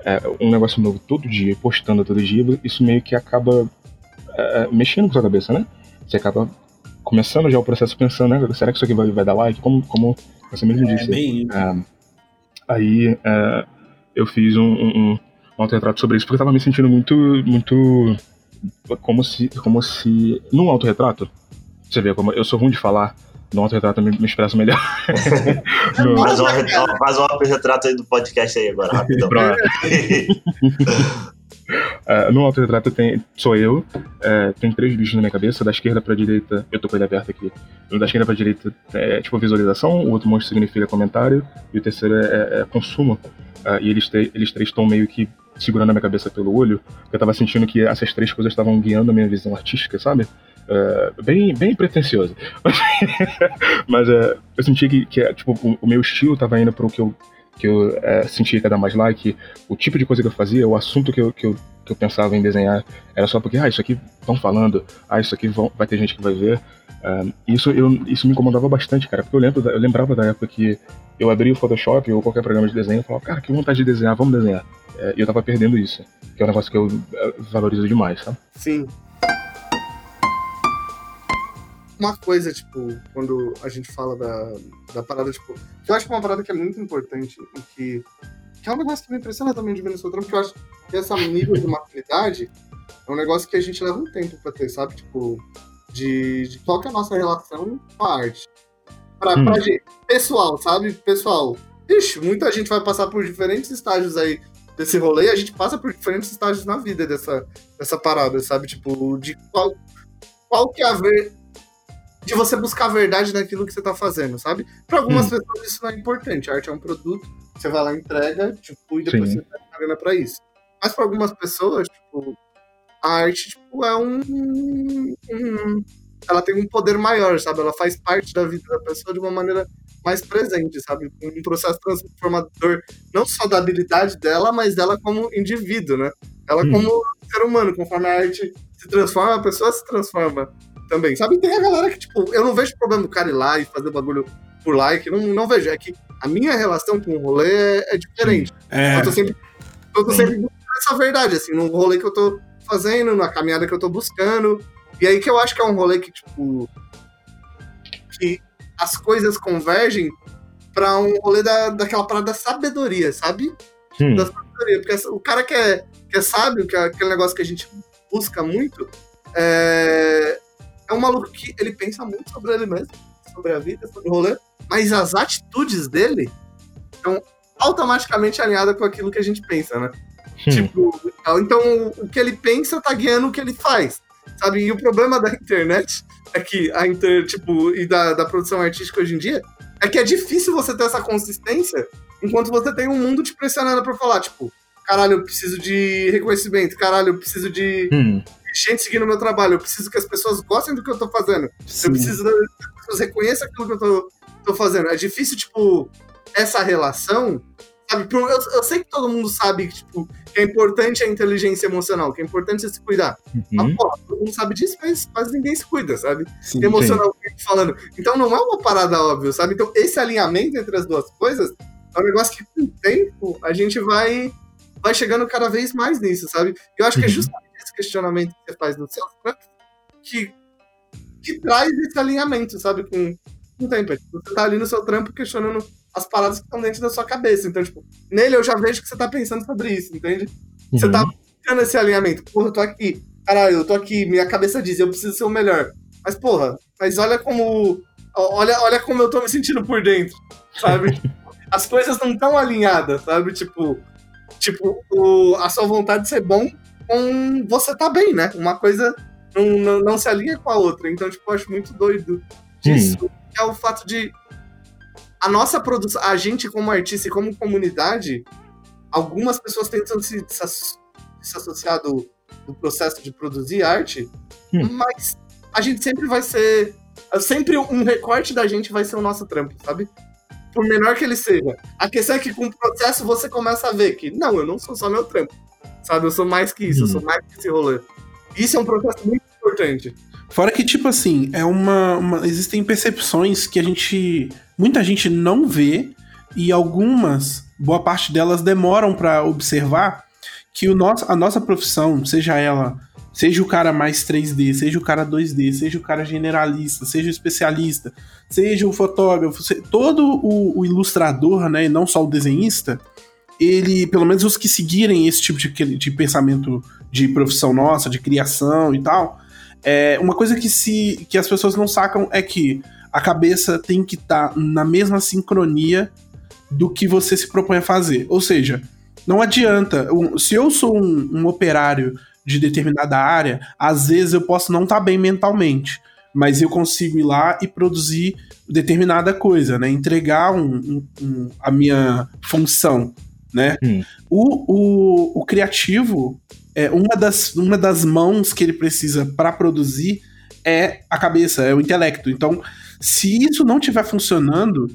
[SPEAKER 2] é, um negócio novo todo dia, postando todo dia, isso meio que acaba é, mexendo com a sua cabeça, né? Você acaba começando já o processo pensando, né? Será que isso aqui vai, vai dar like? Como, como você mesmo é, disse. Bem... É, aí é, eu fiz um, um, um autorretrato sobre isso porque eu tava me sentindo muito, muito como se, como se num autorretrato, você vê como eu sou ruim de falar, no autorretrato me, me expresso melhor.
[SPEAKER 3] no... Faz um, faz um autorretrato aí do podcast aí agora, rapidão.
[SPEAKER 2] Uh, no autorretrato tem, sou eu, uh, tem três bichos na minha cabeça, da esquerda pra direita, eu tô com ele aberto aqui. Da esquerda pra direita é tipo visualização, o outro monstro significa comentário, e o terceiro é, é, é consumo. Uh, e eles, eles três estão meio que segurando a minha cabeça pelo olho, eu tava sentindo que essas três coisas estavam guiando a minha visão artística, sabe? Uh, bem, bem pretencioso. Mas uh, eu senti que, que tipo, o, o, meu estilo tava indo pro que eu que eu é, sentia que dar mais like, o tipo de coisa que eu fazia, o assunto que eu, que eu, que eu pensava em desenhar, era só porque, ah, isso aqui estão falando, ah, isso aqui vão, vai ter gente que vai ver. Um, isso, eu, isso me incomodava bastante, cara, porque eu, lembro, eu lembrava da época que eu abria o Photoshop ou qualquer programa de desenho e falava, cara, que vontade de desenhar, vamos desenhar. É, e eu tava perdendo isso, que é um negócio que eu é, valorizo demais, sabe?
[SPEAKER 1] Sim, uma coisa, tipo, quando a gente fala da, da parada, tipo, que eu acho que é uma parada que é muito importante e que, que é um negócio que me impressiona também de ver no seu trampo, que eu acho que essa nível de maturidade é um negócio que a gente leva um tempo pra ter, sabe? Tipo, de, de qual que é a nossa relação com a arte. Pra, hum. pra gente, pessoal, sabe? Pessoal, ixi, muita gente vai passar por diferentes estágios aí desse rolê, a gente passa por diferentes estágios na vida dessa, dessa parada, sabe? Tipo, de qual, qual que é a ver, de você buscar a verdade naquilo que você tá fazendo, sabe? Para algumas hum. pessoas isso não é importante. A arte é um produto, você vai lá, entrega, tipo, e depois Sim. você tá grana pra isso. Mas para algumas pessoas, tipo, a arte, tipo, é um, um, Ela tem um poder maior, sabe? Ela faz parte da vida da pessoa de uma maneira mais presente, sabe? Um processo transformador, não só da habilidade dela, mas dela como indivíduo, né? Ela hum. como ser humano, conforme a arte se transforma, a pessoa se transforma também, sabe? Tem a galera que, tipo, eu não vejo problema do cara ir lá e fazer bagulho por like, não, não vejo. É que a minha relação com o rolê é, é diferente. É. Eu tô sempre, eu tô sempre buscando essa verdade, assim, no rolê que eu tô fazendo, na caminhada que eu tô buscando. E aí que eu acho que é um rolê que, tipo. que as coisas convergem para um rolê da, daquela parada da sabedoria, sabe? Hum. Da sabedoria. Porque o cara que é, que é sábio, que é aquele negócio que a gente busca muito, é, é um maluco que ele pensa muito sobre ele mesmo, sobre a vida, sobre o rolê, mas as atitudes dele estão automaticamente alinhadas com aquilo que a gente pensa, né? Hum. Tipo, então o que ele pensa tá guiando o que ele faz, sabe? E o problema da internet é que a inter, tipo, e da, da produção artística hoje em dia é que é difícil você ter essa consistência enquanto você tem um mundo te pressionando pra falar, tipo, caralho, eu preciso de reconhecimento, caralho, eu preciso de hum. Gente seguindo o meu trabalho, eu preciso que as pessoas gostem do que eu tô fazendo, Sim. eu preciso que as pessoas reconheçam aquilo que eu tô, tô fazendo. É difícil, tipo, essa relação Sabe? Eu, eu, sei que todo mundo sabe tipo, que é importante a inteligência emocional, que é importante se cuidar. Uhum. Mas, pô, todo mundo sabe disso, mas quase ninguém se cuida, sabe? Sim, Emocionalmente falando. Então não é uma parada óbvia, sabe? Então esse alinhamento entre as duas coisas é um negócio que com o tempo a gente vai, vai chegando cada vez mais nisso, sabe? Eu acho que é uhum. justamente questionamento que você faz no seu que, que traz esse alinhamento, sabe? Com, com o tempo. Você tá ali no seu trampo questionando as paradas que estão dentro da sua cabeça. Então, tipo, nele eu já vejo que você tá pensando sobre isso, entende? Uhum. Você tá buscando esse alinhamento. Porra, eu tô aqui. Caralho, eu tô aqui, minha cabeça diz, eu preciso ser o melhor. Mas, porra, mas olha como. Olha, olha como eu tô me sentindo por dentro, sabe? As coisas não estão alinhadas, sabe? Tipo, tipo o, a sua vontade de ser bom com você tá bem, né? Uma coisa não, não, não se alinha com a outra. Então, tipo, eu acho muito doido disso. Hum. É o fato de a nossa produção, a gente como artista e como comunidade, algumas pessoas tentam se, se, se associar do, do, processo de produzir arte, hum. mas a gente sempre vai ser. Sempre um recorte da gente vai ser o nosso trampo, sabe? Por menor que ele seja. A questão é que com o processo você começa a ver que, não, eu não sou só meu trampo. Sabe? Eu sou mais que isso, hum. eu sou mais que esse rolê. Isso é um processo muito importante.
[SPEAKER 4] Fora que, tipo assim, é uma, uma, Existem percepções que a gente. Muita gente não vê, e algumas, boa parte delas, demoram para observar que o nosso, a nossa profissão, seja ela. Seja o cara mais 3D, seja o cara 2D, seja o cara generalista, seja o especialista, seja o fotógrafo, todo o, o ilustrador, né, e não só o desenhista, ele, pelo menos os que seguirem esse tipo de, de pensamento de profissão nossa, de criação e tal, é, uma coisa que, se, que as pessoas não sacam é que a cabeça tem que estar tá na mesma sincronia do que você se propõe a fazer. Ou seja, não adianta. Se eu sou um, um operário de determinada área, às vezes eu posso não estar tá bem mentalmente, mas eu consigo ir lá e produzir determinada coisa, né? Entregar um, um, a minha função, né? Hum. O, o, o criativo, é, uma, das, uma das mãos que ele precisa para produzir é a cabeça, é o intelecto. Então, se isso não estiver funcionando,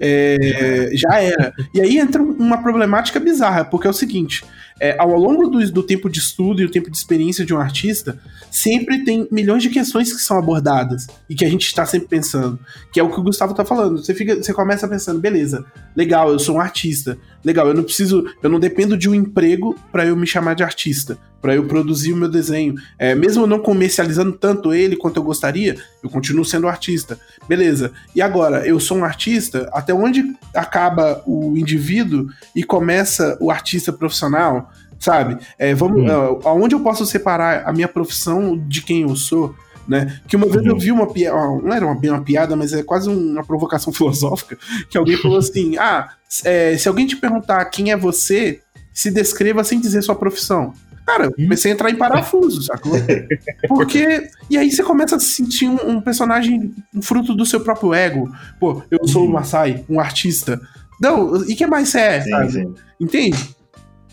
[SPEAKER 4] é, já era. E aí entra uma problemática bizarra, porque é o seguinte: é, ao longo do, do, tempo de estudo e o tempo de experiência de um artista, sempre tem milhões de questões que são abordadas e que a gente está sempre pensando. Que é o que o Gustavo está falando. Você, fica, você começa pensando, beleza, legal, eu sou um artista. Legal, eu não preciso, eu não dependo de um emprego para eu me chamar de artista, para eu produzir o meu desenho. É, mesmo não comercializando tanto ele quanto eu gostaria, eu continuo sendo artista. Beleza. E agora, eu sou um artista, até onde acaba o indivíduo e começa o artista profissional? Sabe? É, vamos, hum. aonde eu posso separar a minha profissão de quem eu sou? Né? Que uma vez eu uhum. vi uma piada, não era uma, bem uma piada, mas é quase uma provocação filosófica, que alguém falou assim: ah, é, se alguém te perguntar quem é você, se descreva sem dizer sua profissão. Cara, eu comecei a entrar em parafuso, sacou? Porque. E aí você começa a se sentir um, um personagem, um fruto do seu próprio ego. Pô, eu sou um Masai, um artista. Não, e que mais você é? Sim, sim. Entende?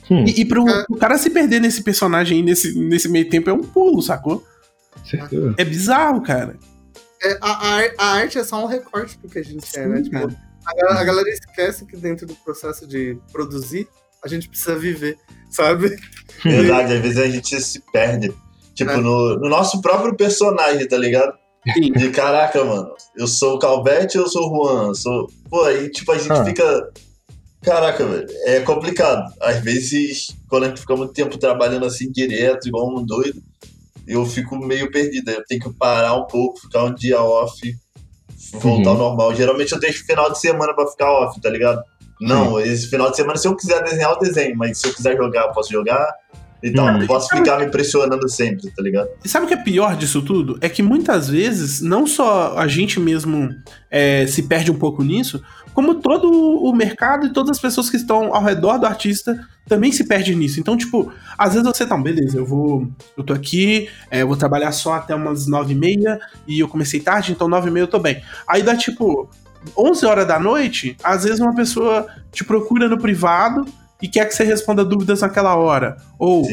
[SPEAKER 4] Hum. E, e pro, é. o cara se perder nesse personagem nesse, nesse meio tempo é um pulo, sacou?
[SPEAKER 2] Certeza.
[SPEAKER 4] É bizarro, cara.
[SPEAKER 1] É, a, a, a, arte é só um recorte do que a gente Sim, é, né? Tipo, a, a, galera esquece que dentro do processo de produzir, a gente precisa viver, sabe?
[SPEAKER 3] Verdade, às vezes a gente se perde. Tipo, é. no, no, nosso próprio personagem, tá ligado? Sim. De caraca, mano, eu sou o Calvete, eu sou o Juan, sou. Pô, aí tipo, a gente ah. fica. Caraca, velho, é complicado. Às vezes, quando a gente fica muito tempo trabalhando assim direto, igual um doido, eu fico meio perdido. Eu tenho que parar um pouco, ficar um dia off, voltar uhum. ao normal. Geralmente eu deixo final de semana pra ficar off, tá ligado? Não, Sim. esse final de semana, se eu quiser desenhar, eu desenho, mas se eu quiser jogar, eu posso jogar. Então, não posso ficar me impressionando sempre, tá ligado?
[SPEAKER 4] E sabe o que é pior disso tudo? É que muitas vezes, não só a gente mesmo é, se perde um pouco nisso, como todo o mercado e todas as pessoas que estão ao redor do artista também se perde nisso. Então, tipo, às vezes você tá, beleza, eu vou. Eu tô aqui, é, eu vou trabalhar só até umas nove e meia, e eu comecei tarde, então nove e meia eu tô bem. Aí dá tipo. 11 horas da noite, às vezes uma pessoa te procura no privado e quer que você responda dúvidas naquela hora. Ou,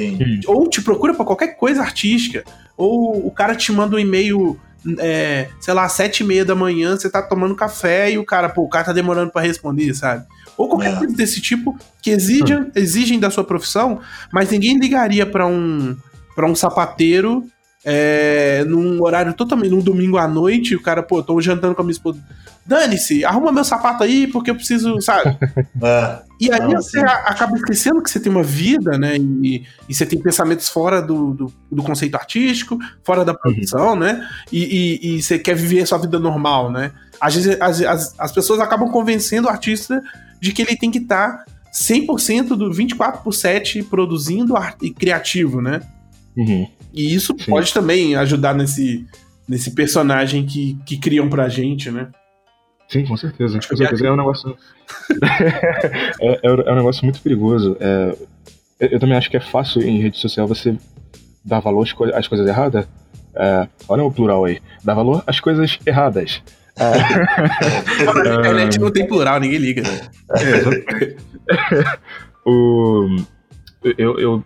[SPEAKER 4] ou te procura para qualquer coisa artística. Ou o cara te manda um e-mail, é, sei lá, sete e meia da manhã, você tá tomando café e o cara, pô, o cara tá demorando para responder, sabe? Ou qualquer é. coisa desse tipo que exigem, hum. exigem da sua profissão, mas ninguém ligaria para um para um sapateiro é, num horário totalmente, num domingo à noite, o cara, pô, tô jantando com a minha esposa dane-se, arruma meu sapato aí porque eu preciso, sabe? É. E aí Não, você sim. acaba esquecendo que você tem uma vida, né? E, e você tem pensamentos fora do, do, do conceito artístico, fora da produção, uhum. né? E, e, e, você quer viver a sua vida normal, né? Às vezes as, as, as pessoas acabam convencendo o artista de que ele tem que estar tá 100% do 24 por 7 produzindo arte, criativo, né? Uhum. E isso sim. pode também ajudar nesse, nesse personagem que, que criam pra gente, né?
[SPEAKER 2] Sim, com certeza. Com certeza. É um negócio. é, é, é, um negócio muito perigoso. É, eu também acho que é fácil em rede social você dar valor às, co às coisas erradas. É, olha o plural aí. Dar valor às coisas erradas.
[SPEAKER 4] É, Na internet não tem plural, ninguém liga. É,
[SPEAKER 2] o, eu, eu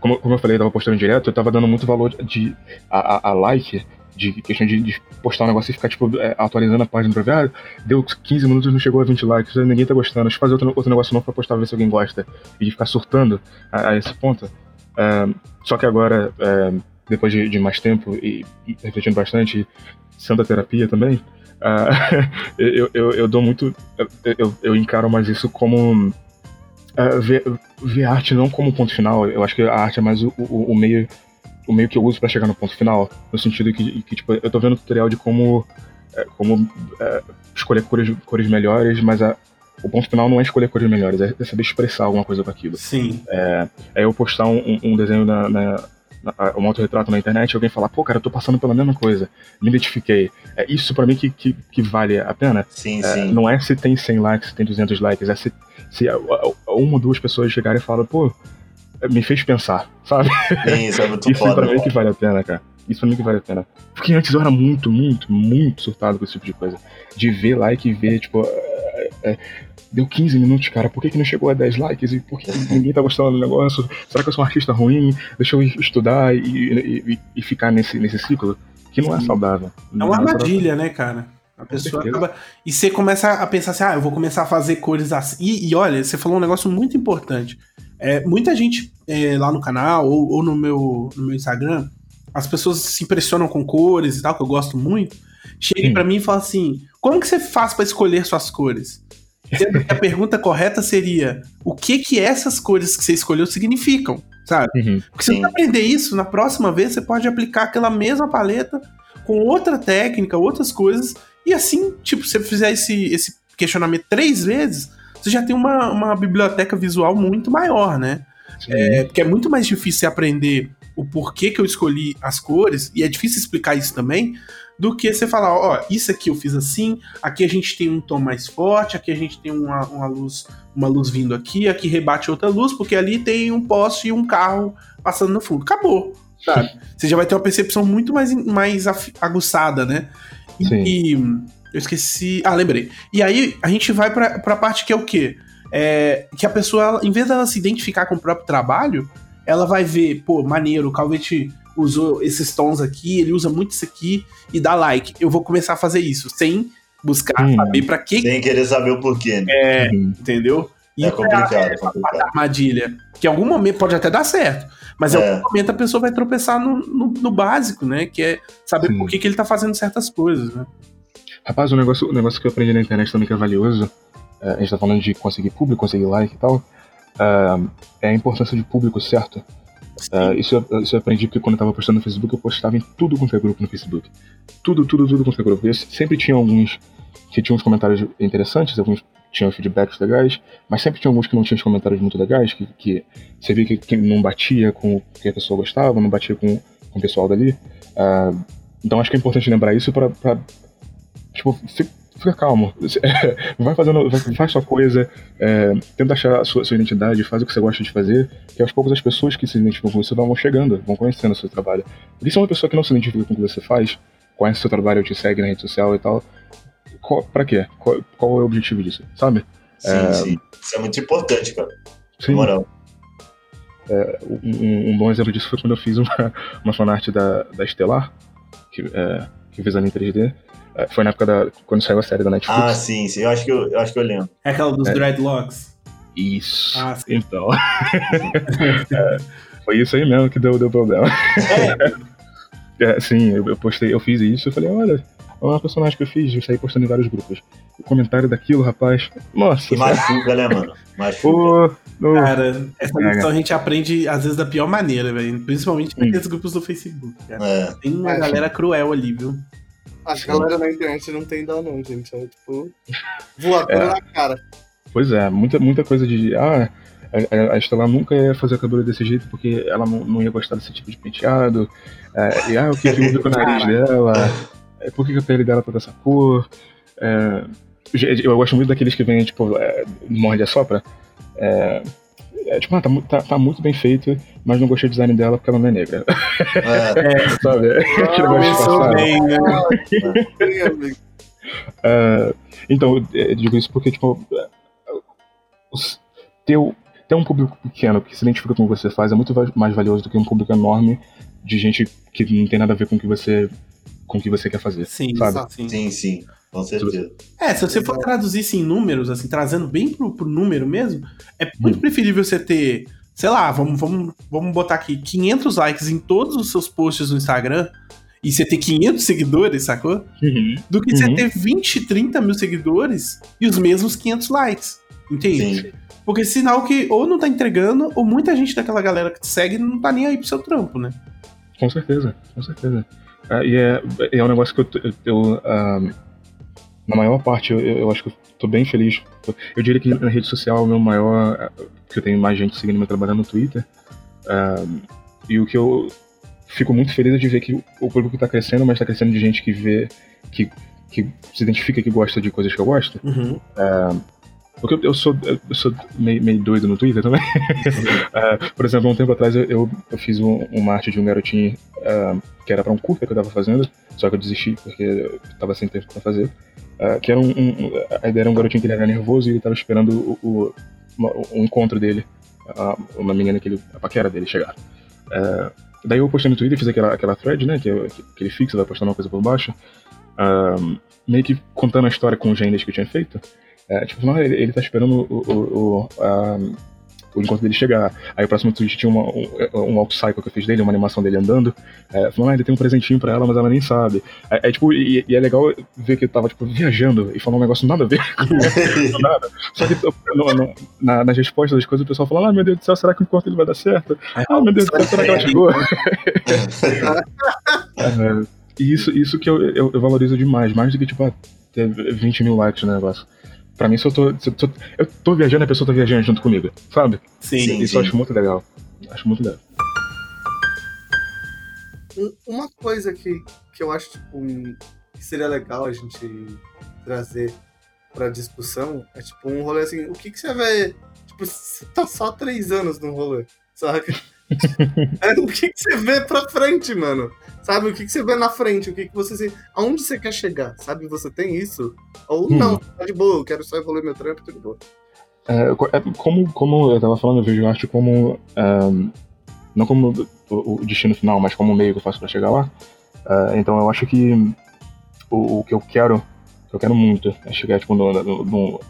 [SPEAKER 2] como, como eu falei, eu tava postando direto, eu tava dando muito valor de, a, a, a like de questão de, de, postar um negócio e ficar, tipo, é, atualizando a página pra ver, ah, deu 15 minutos não chegou a 20 likes, ninguém tá gostando, deixa eu fazer outro, outro negócio novo pra postar, ver se alguém gosta, e de ficar surtando a, a esse ponto. É, só que agora, é, depois de, de, mais tempo e, e, refletindo bastante, sendo a terapia também, é, eu, eu, eu, dou muito. Eu, eu encaro mais isso como. Uh, ver, ver arte não como ponto final, eu acho que a arte é mais o, o, o meio o meio que eu uso para chegar no ponto final, no sentido que, que tipo, eu tô vendo tutorial de como, é, como é, escolher cores, cores melhores, mas a, o ponto final não é escolher cores melhores, é, saber expressar alguma coisa com aquilo.
[SPEAKER 4] Sim.
[SPEAKER 2] É, é eu postar um, um desenho na, na, um autorretrato na internet e alguém falar, pô, cara, eu tô passando pela mesma coisa, me identifiquei. É isso para mim que, que, que, vale a pena.
[SPEAKER 3] Sim,
[SPEAKER 2] é,
[SPEAKER 3] sim.
[SPEAKER 2] Não é se tem 100 likes, se tem 200 likes, é se, se uma ou duas pessoas chegarem e falam, pô, me fez pensar, sabe?
[SPEAKER 3] Sim, isso é muito Isso
[SPEAKER 2] foda, pra mim que vale a pena, cara. Isso pra mim que vale a pena. Porque antes eu era muito, muito, muito surtado com esse tipo de coisa. De ver like e ver, tipo. É, é, deu 15 minutos, cara. Por que, que não chegou a 10 likes? E por que ninguém tá gostando do negócio? Será que eu sou um artista ruim? Deixa eu estudar e, e, e ficar nesse, nesse ciclo? Que não é saudável.
[SPEAKER 4] É uma armadilha, né, cara? A pessoa acaba. E você começa a pensar assim: ah, eu vou começar a fazer cores assim. E, e olha, você falou um negócio muito importante. É, muita gente é, lá no canal ou, ou, no, meu, no meu Instagram, as pessoas se impressionam com cores e tal, que eu gosto muito. Chega para mim e fala assim: como que você faz para escolher suas cores? Sendo que a pergunta correta seria: o que que essas cores que você escolheu significam? Sabe? Uhum. Porque se você aprender isso, na próxima vez você pode aplicar aquela mesma paleta com outra técnica, outras coisas, e assim, tipo, se você fizer esse, esse questionamento três vezes, você já tem uma, uma biblioteca visual muito maior, né? É, porque é muito mais difícil você aprender o porquê que eu escolhi as cores, e é difícil explicar isso também, do que você falar, ó, isso aqui eu fiz assim, aqui a gente tem um tom mais forte, aqui a gente tem uma, uma luz uma luz vindo aqui, aqui rebate outra luz, porque ali tem um poste e um carro passando no fundo. Acabou, sabe? você já vai ter uma percepção muito mais, mais aguçada, né? E, e eu esqueci. Ah, lembrei. E aí a gente vai pra, pra parte que é o quê? é, que a pessoa, ela, em vez dela se identificar com o próprio trabalho, ela vai ver, pô, maneiro, o Calvete usou esses tons aqui, ele usa muito isso aqui e dá like. Eu vou começar a fazer isso, sem buscar
[SPEAKER 2] Hum.
[SPEAKER 4] saber pra que
[SPEAKER 3] Sem querer saber o porquê, né?
[SPEAKER 4] é,
[SPEAKER 2] Uhum.
[SPEAKER 4] entendeu?
[SPEAKER 3] É complicado, é complicado.
[SPEAKER 4] armadilha. Que em algum momento pode até dar certo. Mas em
[SPEAKER 3] É.
[SPEAKER 4] algum momento a pessoa vai tropeçar no, no, no básico, né? Que é saber
[SPEAKER 2] Sim.
[SPEAKER 4] por que, que ele tá fazendo certas coisas, né?
[SPEAKER 2] Rapaz, um negócio, um negócio que eu aprendi na internet também que é valioso, é, a gente tá falando de conseguir público, conseguir like e tal, é, é a importância de público certo. É, isso, eu- isso eu aprendi porque quando eu tava postando no Facebook, eu postava em tudo quanto é grupo no Facebook. Tudo, tudo, tudo quanto é grupo. Eu sempre tinha alguns que tinham uns comentários interessantes, alguns tinham feedbacks legais, mas sempre tinha alguns que não tinham os comentários muito legais, que, que você via que, que não batia com o que a pessoa gostava, não batia com, com o pessoal dali. Então acho que é importante lembrar isso pra tipo, fi- fica calmo. Vai fazendo, vai- faz sua coisa, é, tenta achar a sua, sua identidade, faz o que você gosta de fazer, que aos poucos as pessoas que se identificam com você vão chegando, vão conhecendo o seu trabalho. Porque se é uma pessoa que não se identifica com o que você faz, conhece o seu trabalho, te segue na rede social e tal, qual, pra quê? Qual, qual é o objetivo disso, sabe?
[SPEAKER 3] Sim,
[SPEAKER 2] É.
[SPEAKER 3] sim. Isso é muito importante, cara. Na
[SPEAKER 2] Sim,
[SPEAKER 3] moral.
[SPEAKER 2] um, um bom exemplo disso foi quando eu fiz uma, uma fanart da, da Estelar, que, é, que fiz ali em 3D. É, foi na época da. quando saiu a série da Netflix.
[SPEAKER 3] Ah, sim, sim. Eu acho que eu, eu, acho que eu lembro.
[SPEAKER 4] É aquela dos
[SPEAKER 2] É.
[SPEAKER 4] dreadlocks.
[SPEAKER 2] Isso.
[SPEAKER 4] Ah, sim.
[SPEAKER 2] então. É, foi isso aí mesmo que deu, deu problema. É, sim, eu, eu postei, eu fiz isso, eu falei, olha, é uma personagem que eu fiz, eu saí postando em vários grupos. O comentário daquilo, rapaz, nossa,
[SPEAKER 3] E machuca, né, mano? Machuca.
[SPEAKER 2] no-
[SPEAKER 4] Cara, essa lição a gente aprende, às vezes, da pior maneira, velho. Principalmente
[SPEAKER 2] Hum.
[SPEAKER 4] naqueles grupos do Facebook, cara.
[SPEAKER 3] É.
[SPEAKER 4] Tem uma
[SPEAKER 1] É,
[SPEAKER 4] galera cruel ali, viu?
[SPEAKER 1] A galera na internet não tem dó, não, gente. É tipo. Voadora
[SPEAKER 2] É.
[SPEAKER 1] na cara.
[SPEAKER 2] Pois é, muita, muita coisa de. Ah, a, a, Estela nunca ia fazer a cabelo desse jeito porque ela não, não ia gostar desse tipo de penteado. É, e ah, o que houve com o nariz dela? É, por que, a pele dela tá dessa cor? É, eu gosto muito daqueles que vêm, tipo, é, morde a sopra. É, é, tipo, ah, tá, tá, tá muito bem feito, mas não gostei do design dela porque ela não é negra.
[SPEAKER 3] É.
[SPEAKER 2] Sabe? Aquele negócio
[SPEAKER 4] Começou
[SPEAKER 2] disfarçado.
[SPEAKER 4] bem, né?
[SPEAKER 2] É, então, eu digo isso porque, tipo, é, os- ter, ter um público pequeno que se identifica com o que você faz é muito mais valioso do que um público enorme de gente que não tem nada a ver com o que você, com o que você quer fazer.
[SPEAKER 4] Sim,
[SPEAKER 2] Sabe?
[SPEAKER 4] sim.
[SPEAKER 3] Sim, sim. Com certeza.
[SPEAKER 4] É, se você for traduzir isso em números, assim, trazendo bem pro, pro número mesmo, é muito
[SPEAKER 2] Hum.
[SPEAKER 4] preferível você ter, sei lá, vamos, vamos, vamos botar aqui 500 likes em todos os seus posts no Instagram e você ter 500 seguidores, sacou? Do que você
[SPEAKER 2] Uhum.
[SPEAKER 4] ter 20, 30 mil seguidores e os mesmos 500 likes. Entende?
[SPEAKER 3] Sim.
[SPEAKER 4] Porque sinal que ou não tá entregando, ou muita gente daquela galera que te segue não tá nem aí pro seu trampo, né?
[SPEAKER 2] Com certeza, com certeza. É, e é, é um negócio que eu, eu, eu, ah, na maior parte, eu, eu acho que eu tô bem feliz. Eu diria que na rede social, o meu maior. ah, que eu tenho mais gente seguindo meu trabalho é no Twitter. Ah, e o que eu fico muito feliz é de ver que o público tá crescendo, mas tá crescendo de gente que vê. que, que se identifica que gosta de coisas que eu gosto.
[SPEAKER 4] Uhum.
[SPEAKER 2] Porque eu, eu sou, eu sou meio, meio doido no Twitter também. Ah, por exemplo, um tempo atrás eu, eu, eu fiz um, uma arte de um garotinho ah, que era pra um curta que eu tava fazendo, só que eu desisti porque eu tava sem tempo pra fazer. Ah, que era um, um- era um garotinho que era nervoso e ele tava esperando o, o, o encontro dele, uma menina que ele, a paquera dele chegar. Ah, daí eu postei no Twitter, fiz aquela, aquela thread, né? Que, que ele fixa, vai postando uma coisa por baixo. ah, meio que contando a história com os genders que eu tinha feito. É, tipo, não, ele, ele tá esperando o, o, o, o encontro dele chegar. Aí o próximo tweet tinha uma, um, um auto-cycle que eu fiz dele, uma animação dele andando. É, falando, ah, ele tem um presentinho pra ela, mas ela nem sabe. É, é, tipo, e, e é legal ver que eu tava, tipo, viajando e falando um negócio nada a ver com nada. Só que no- no- na, nas respostas das coisas o pessoal fala, ah, meu Deus do céu, será que o encontro ele vai dar certo? Ah, meu Deus do céu, será que ela chegou? É, e isso, isso que eu, eu, eu valorizo demais, mais do que, tipo, ah, ter 20 mil likes no negócio. Pra mim, se eu tô, se eu tô. Eu tô viajando, a pessoa tá viajando junto comigo, sabe?
[SPEAKER 4] Sim.
[SPEAKER 3] Sim.
[SPEAKER 2] Isso eu acho muito legal. Acho muito legal.
[SPEAKER 1] Um- Uma coisa que, que eu acho tipo, um- que seria legal a gente trazer pra discussão é tipo um rolê assim, o que, que você vê. Tipo, você tá só três anos no rolê, saca? É, o que, que você vê pra frente, mano? Sabe? O que, que você vê na frente? O que, que você. se- Aonde você quer chegar? Sabe? Você tem isso? Ou
[SPEAKER 2] Hum.
[SPEAKER 1] não, tá de boa, eu quero só evoluir meu trampo, tudo de boa.
[SPEAKER 2] É, é, como, como eu tava falando, eu vejo arte como. Um, não como o, o, destino final, mas como o meio que eu faço para chegar lá. Uh, então eu acho que o, o, que eu quero, que eu quero muito, é chegar tipo, no, no, no,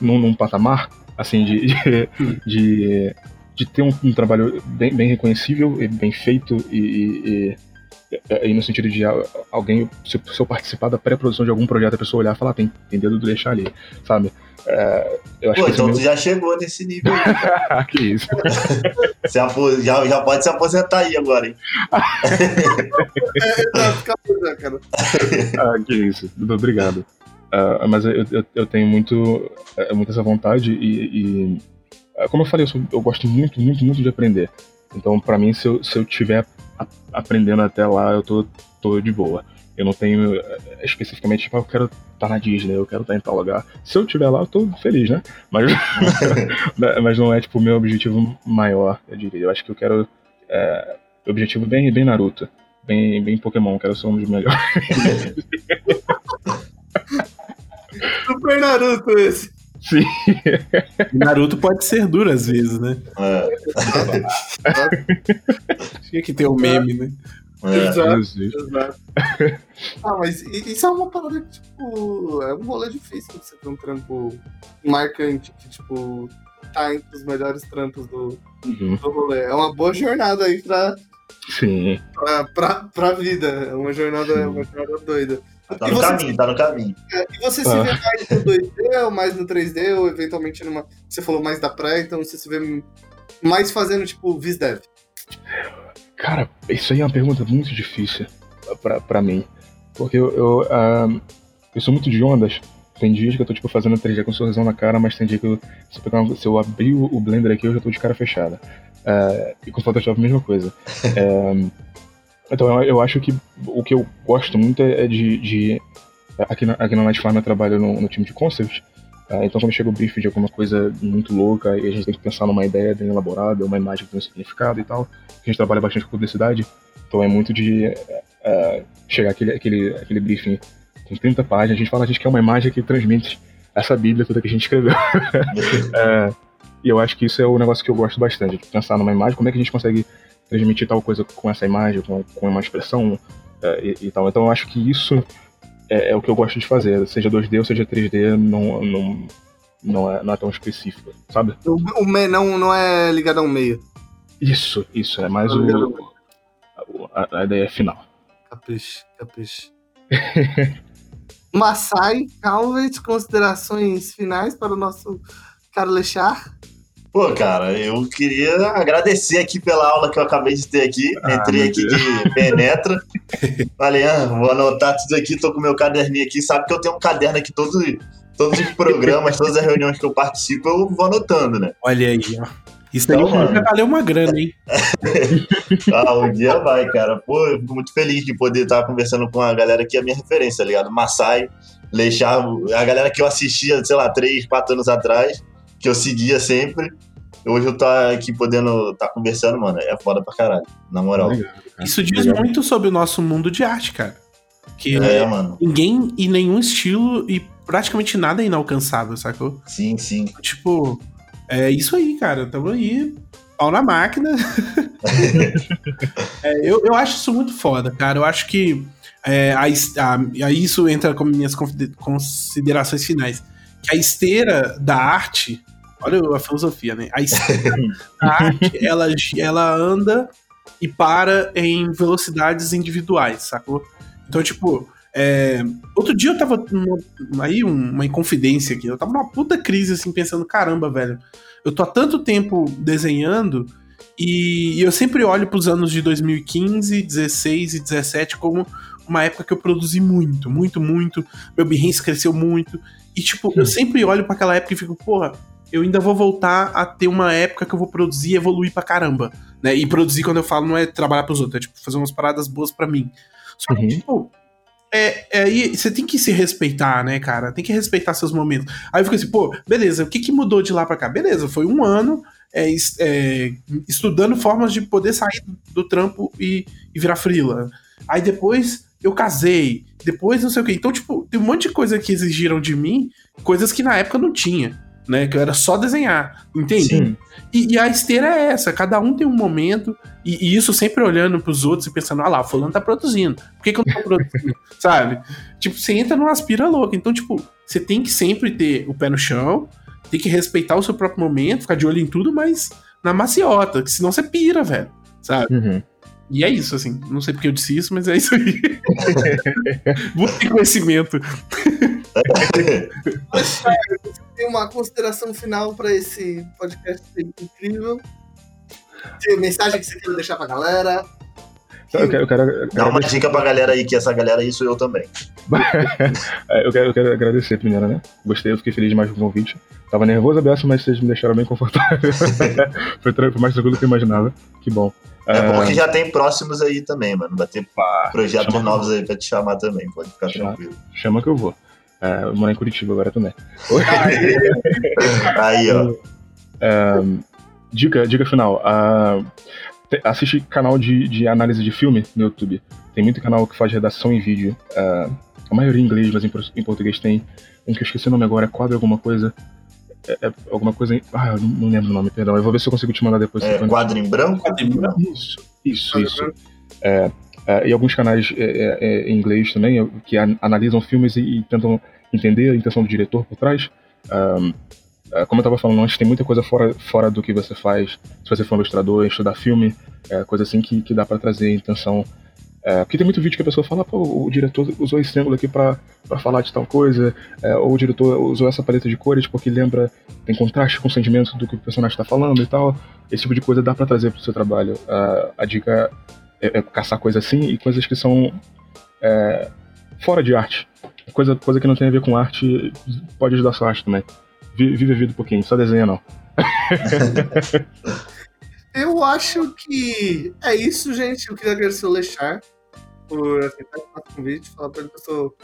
[SPEAKER 2] num, num patamar assim de, de, de, de ter um, um, trabalho bem, bem reconhecível e bem feito e, e aí no sentido de alguém, se, se eu participar da pré-produção de algum projeto, a pessoa olhar e falar, tem, tem dedo de deixar ali, sabe? É,
[SPEAKER 3] eu acho Pô, que então tu já chegou nesse nível.
[SPEAKER 2] que isso.
[SPEAKER 3] já, já pode se aposentar aí agora, hein?
[SPEAKER 2] é, cara. ah, que isso. Obrigado. Uh, mas eu, eu, eu, tenho muito, é, muito essa vontade e, e como eu falei, eu, sou, eu, gosto muito, muito, muito de aprender. Então, para mim, se eu, se eu tiver aprendendo até lá, eu tô, tô de boa. Eu não tenho eh, especificamente, tipo, ah, eu quero estar tá na Disney, eu quero estar tá em tal lugar. Se eu estiver lá, eu tô feliz, né? Mas, mas não é, tipo, o meu objetivo maior, eu diria. Eu acho que eu quero. É, objetivo bem, bem Naruto. Bem, bem Pokémon, quero ser um dos melhores.
[SPEAKER 1] Super Naruto esse.
[SPEAKER 2] Sim.
[SPEAKER 4] Naruto pode ser duro às vezes, né? É. Tinha que ter o um meme, né?
[SPEAKER 1] É, exato, exato. ah, mas isso é uma parada que, tipo, é um rolê difícil você ter um trampo marcante que, tipo, tá entre os melhores trampos do, uhum. do rolê. É uma boa jornada aí pra.
[SPEAKER 2] Sim.
[SPEAKER 1] Pra, pra, pra vida. É uma jornada, é uma jornada doida.
[SPEAKER 3] Tá no caminho, tá no caminho.
[SPEAKER 1] É, e você se ah. vê mais no 2D ou mais no 3D, ou eventualmente numa. Você falou mais da praia, então você se vê mais fazendo, tipo, VisDev.
[SPEAKER 2] Cara, isso aí é uma pergunta muito difícil pra, pra mim. Porque eu, eu, uh, eu sou muito de ondas. Tem dias que eu tô, tipo, fazendo 3D com um sorrisão na cara, mas tem dia que eu, se, eu, pegar, se eu abrir o Blender aqui, eu já tô de cara fechada. Uh, e com Photoshop a mesma coisa. uh, Então eu, eu, acho que o que eu gosto muito é de. de aqui, na, aqui na Night Farm eu trabalho no, no time de concept. Uh, então quando chega o brief de alguma coisa muito louca e a gente tem que pensar numa ideia bem elaborada, uma imagem que tem um significado e tal, a gente trabalha bastante com publicidade, então é muito de uh, chegar aquele, aquele, aquele briefing com 30 páginas, a gente fala, a gente quer uma imagem que transmite essa bíblia toda que a gente escreveu. uh, e eu acho que isso é o negócio que eu gosto bastante, de pensar numa imagem, como é que a gente consegue transmitir tal coisa com essa imagem, com, com uma expressão é, e, e, tal. Então eu acho que isso é, é, o que eu gosto de fazer, seja 2D ou seja 3D, não, não, não, é, não é tão específico, sabe?
[SPEAKER 1] O, o me, não, não é ligado a um meio.
[SPEAKER 2] Isso, isso, é mais o, a, a, ideia final.
[SPEAKER 1] Capricho, capricho. Massai, Calvet, considerações finais para o nosso caro Lechar?
[SPEAKER 3] Pô, cara, eu queria agradecer aqui pela aula que eu acabei de ter aqui. Ah, Entrei aqui Deus. de penetra. Falei, ah, vou anotar tudo aqui, tô com meu caderninho aqui. Sabe que eu tenho um caderno aqui, todos, todos os programas, todas as reuniões que eu participo, eu vou anotando, né?
[SPEAKER 4] Olha aí, ó. Isso então, aí vai valer uma grana, hein?
[SPEAKER 3] ah, um dia vai, cara. Pô, eu fico muito feliz de poder estar conversando com a galera que é a minha referência, tá ligado? Massai, Leixar, a galera que eu assistia, sei lá, três, quatro anos atrás que eu seguia sempre. Hoje eu tô aqui podendo estar tá conversando, mano. É foda pra caralho, na moral.
[SPEAKER 4] Isso diz muito sobre o nosso mundo de arte, cara. Que é, mano. ninguém e nenhum estilo e praticamente nada é inalcançável, sacou?
[SPEAKER 3] Sim, sim.
[SPEAKER 4] Tipo, é isso aí, cara. Tamo aí, pau na máquina. é, eu, eu acho isso muito foda, cara. Eu acho que é, a, a, a, isso entra como minhas considerações finais. Que a esteira da arte Olha a filosofia, né? A, a arte, ela, ela anda e para em velocidades individuais, sacou? Então, tipo, é... outro dia eu tava numa, aí uma inconfidência aqui, eu tava numa puta crise, assim, pensando, caramba, velho, eu tô há tanto tempo desenhando e eu sempre olho pros anos de 2015, 16 e 17 como uma época que eu produzi muito, muito, muito, meu Behance cresceu muito, e tipo, eu sempre olho para aquela época e fico, porra, eu ainda vou voltar a ter uma época que eu vou produzir e evoluir pra caramba. Né? E produzir, quando eu falo, não é trabalhar pros outros, é tipo fazer umas paradas boas para mim. Só que, uhum. tipo, é, é, você tem que se respeitar, né, cara? Tem que respeitar seus momentos. Aí eu fico assim, pô, beleza, o que, que mudou de lá pra cá? Beleza, foi um ano é, é, estudando formas de poder sair do trampo e, e virar frila. Aí depois eu casei, depois não sei o que. Então, tipo, tem um monte de coisa que exigiram de mim, coisas que na época não tinha. Né? Que eu era só desenhar, entende? E, e a esteira é essa, cada um tem um momento, e, e isso sempre olhando pros outros e pensando, ah lá, o fulano tá produzindo, por que, que eu não tô produzindo? Sabe? Tipo, você entra numa aspira louca. Então, tipo, você tem que sempre ter o pé no chão, tem que respeitar o seu próprio momento, ficar de olho em tudo, mas na maciota, que senão você pira, velho. Sabe?
[SPEAKER 2] Uhum.
[SPEAKER 4] E é isso, assim. Não sei porque eu disse isso, mas é isso aí. Vou
[SPEAKER 1] Tem uma consideração final para esse podcast incrível? Tem mensagem que você quer deixar pra galera?
[SPEAKER 2] Eu quero, eu quero
[SPEAKER 3] Dá uma dica pra galera aí, que essa galera aí sou eu também.
[SPEAKER 2] É, eu, quero, eu quero agradecer primeiro, né? Gostei, eu fiquei feliz demais com o convite. Tava nervoso, aberto, mas vocês me deixaram bem confortável. foi, foi mais tranquilo do que eu imaginava. Que bom.
[SPEAKER 3] É bom
[SPEAKER 2] Ah,
[SPEAKER 3] que já tem próximos aí também, mano. Vai ter
[SPEAKER 2] pá,
[SPEAKER 3] projetos novos aí pra te chamar também, pode ficar
[SPEAKER 2] Chama.
[SPEAKER 3] tranquilo.
[SPEAKER 2] Chama que eu vou. É, eu moro em Curitiba agora também.
[SPEAKER 3] Aí, ó.
[SPEAKER 2] É, dica, dica final. ah, te- assiste canal de, de análise de filme no YouTube. Tem muito canal que faz redação em vídeo. ah, a maioria em inglês, mas em, em português tem. Um que eu esqueci o nome agora, é quadro alguma coisa. É, é alguma coisa em. Ah, eu não, não lembro o nome, perdão. Eu vou ver se eu consigo te mandar depois.
[SPEAKER 3] É,
[SPEAKER 2] se eu-
[SPEAKER 3] quadro em branco?
[SPEAKER 2] Isso, isso, isso. É, é, e alguns canais é, é, é, em inglês também, que an- analisam filmes e, e tentam entender a intenção do diretor por trás. Ahn, é, como eu estava falando antes, tem muita coisa fora, fora do que você faz. Se você for um ilustrador, estudar filme, é, coisa assim que, que dá para trazer intenção. É, porque tem muito vídeo que a pessoa fala, pô, o diretor usou esse ângulo aqui para falar de tal coisa, ou o diretor usou essa paleta de cores porque lembra, tem contraste com o sentimento do que o personagem está falando e tal. Esse tipo de coisa dá para trazer para o seu trabalho. A dica é, é caçar coisas assim e coisas que são é, fora de arte. Coisa, coisa que não tem a ver com arte pode ajudar a sua arte também. Vi- Vive a vida um pouquinho, só desenha não.
[SPEAKER 1] Eu acho que é isso, gente. Eu queria agradecer o Lechar por aceitar o convite, falar pra ele que eu sou.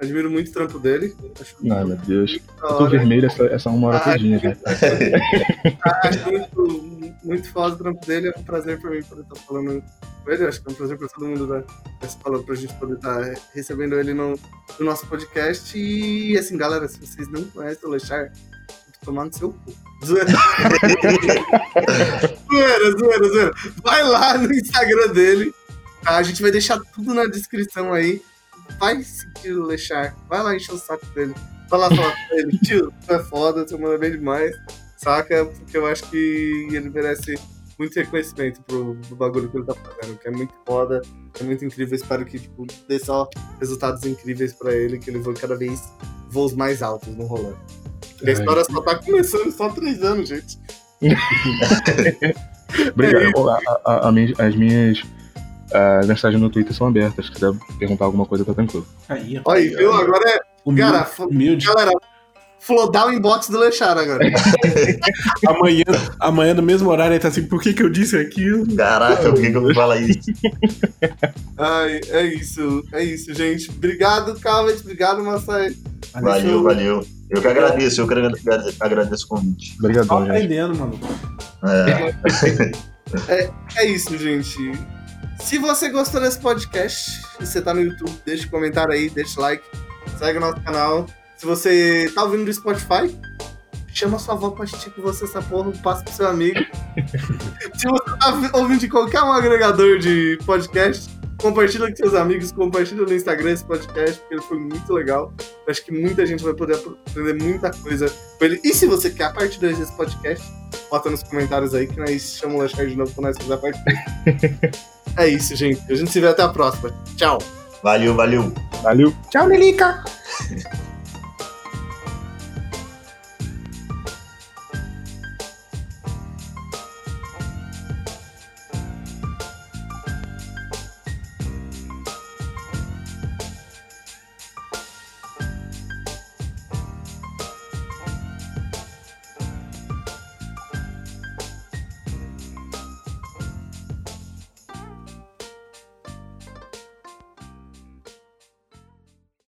[SPEAKER 1] Admiro muito o trampo dele. Acho
[SPEAKER 2] Ai meu Deus. Eu tô
[SPEAKER 1] hora.
[SPEAKER 2] vermelho essa, essa uma hora
[SPEAKER 1] Ah,
[SPEAKER 2] todinha, né?
[SPEAKER 1] Acho muito, muito foda o trampo dele. É um prazer pra mim poder estar falando com ele. Acho que é um prazer pra todo mundo da, escola pra gente poder estar recebendo ele no, no nosso podcast. E assim, galera, se vocês não conhecem o Lechar, tomar no seu cu. Zoeira. zoeira, zoeira, zoeira. Vai lá no Instagram dele. tá? A gente vai deixar tudo na descrição aí. Vai seguir o Lechar. Vai lá encher o saco dele. Vai lá falar pra ele, tio, tu é foda, tu manda bem demais. Saca? Porque eu acho que ele merece muito reconhecimento pro, pro bagulho que ele tá fazendo, que é muito foda, é muito incrível. Espero que tipo, dê só resultados incríveis pra ele, que ele voe cada vez voos mais altos no rolê. Porque a
[SPEAKER 2] Ai.
[SPEAKER 1] história só tá começando, só três anos, gente.
[SPEAKER 2] Obrigado. A- a- a minha- as minhas ah, mensagens no Twitter são abertas. Se quiser perguntar alguma coisa, tá tranquilo.
[SPEAKER 4] Aí, ó.
[SPEAKER 1] Olha aí, viu? Agora é.
[SPEAKER 4] Humilde,
[SPEAKER 1] Cara,
[SPEAKER 4] humilde.
[SPEAKER 1] Galera, flodar o inbox do Lechar agora.
[SPEAKER 4] Amanhã, amanhã, no mesmo horário, ele tá assim, por que que eu disse aquilo?
[SPEAKER 3] Caraca, por que, que eu vou falar isso?
[SPEAKER 1] Ai, é isso, é isso, gente. Obrigado, Calvet. Obrigado, Massai.
[SPEAKER 3] Valeu, valeu. Eu que agradeço, eu que agrade- agradeço o convite.
[SPEAKER 4] Só
[SPEAKER 2] Obrigadão, gente.
[SPEAKER 4] aprendendo, mano.
[SPEAKER 3] É,
[SPEAKER 1] É isso, gente. Se você gostou desse podcast e você tá no YouTube, deixa um comentário aí, deixa o like, segue o nosso canal. Se você tá ouvindo do Spotify, chama sua avó pra assistir com você essa porra, passa pro seu amigo. Se você tá ouvindo de qualquer um agregador de podcast, compartilha com seus amigos, compartilha no Instagram esse podcast, porque ele foi muito legal. Eu acho que muita gente vai poder aprender muita coisa com ele. E se você quer a parte 2 desse podcast, bota nos comentários aí que nós chamamos o Lachar de novo quando nós fizer a parte 2. é isso, gente. A gente se vê até a próxima. Tchau.
[SPEAKER 3] valeu, valeu.
[SPEAKER 2] Valeu.
[SPEAKER 4] Tchau, Lelica!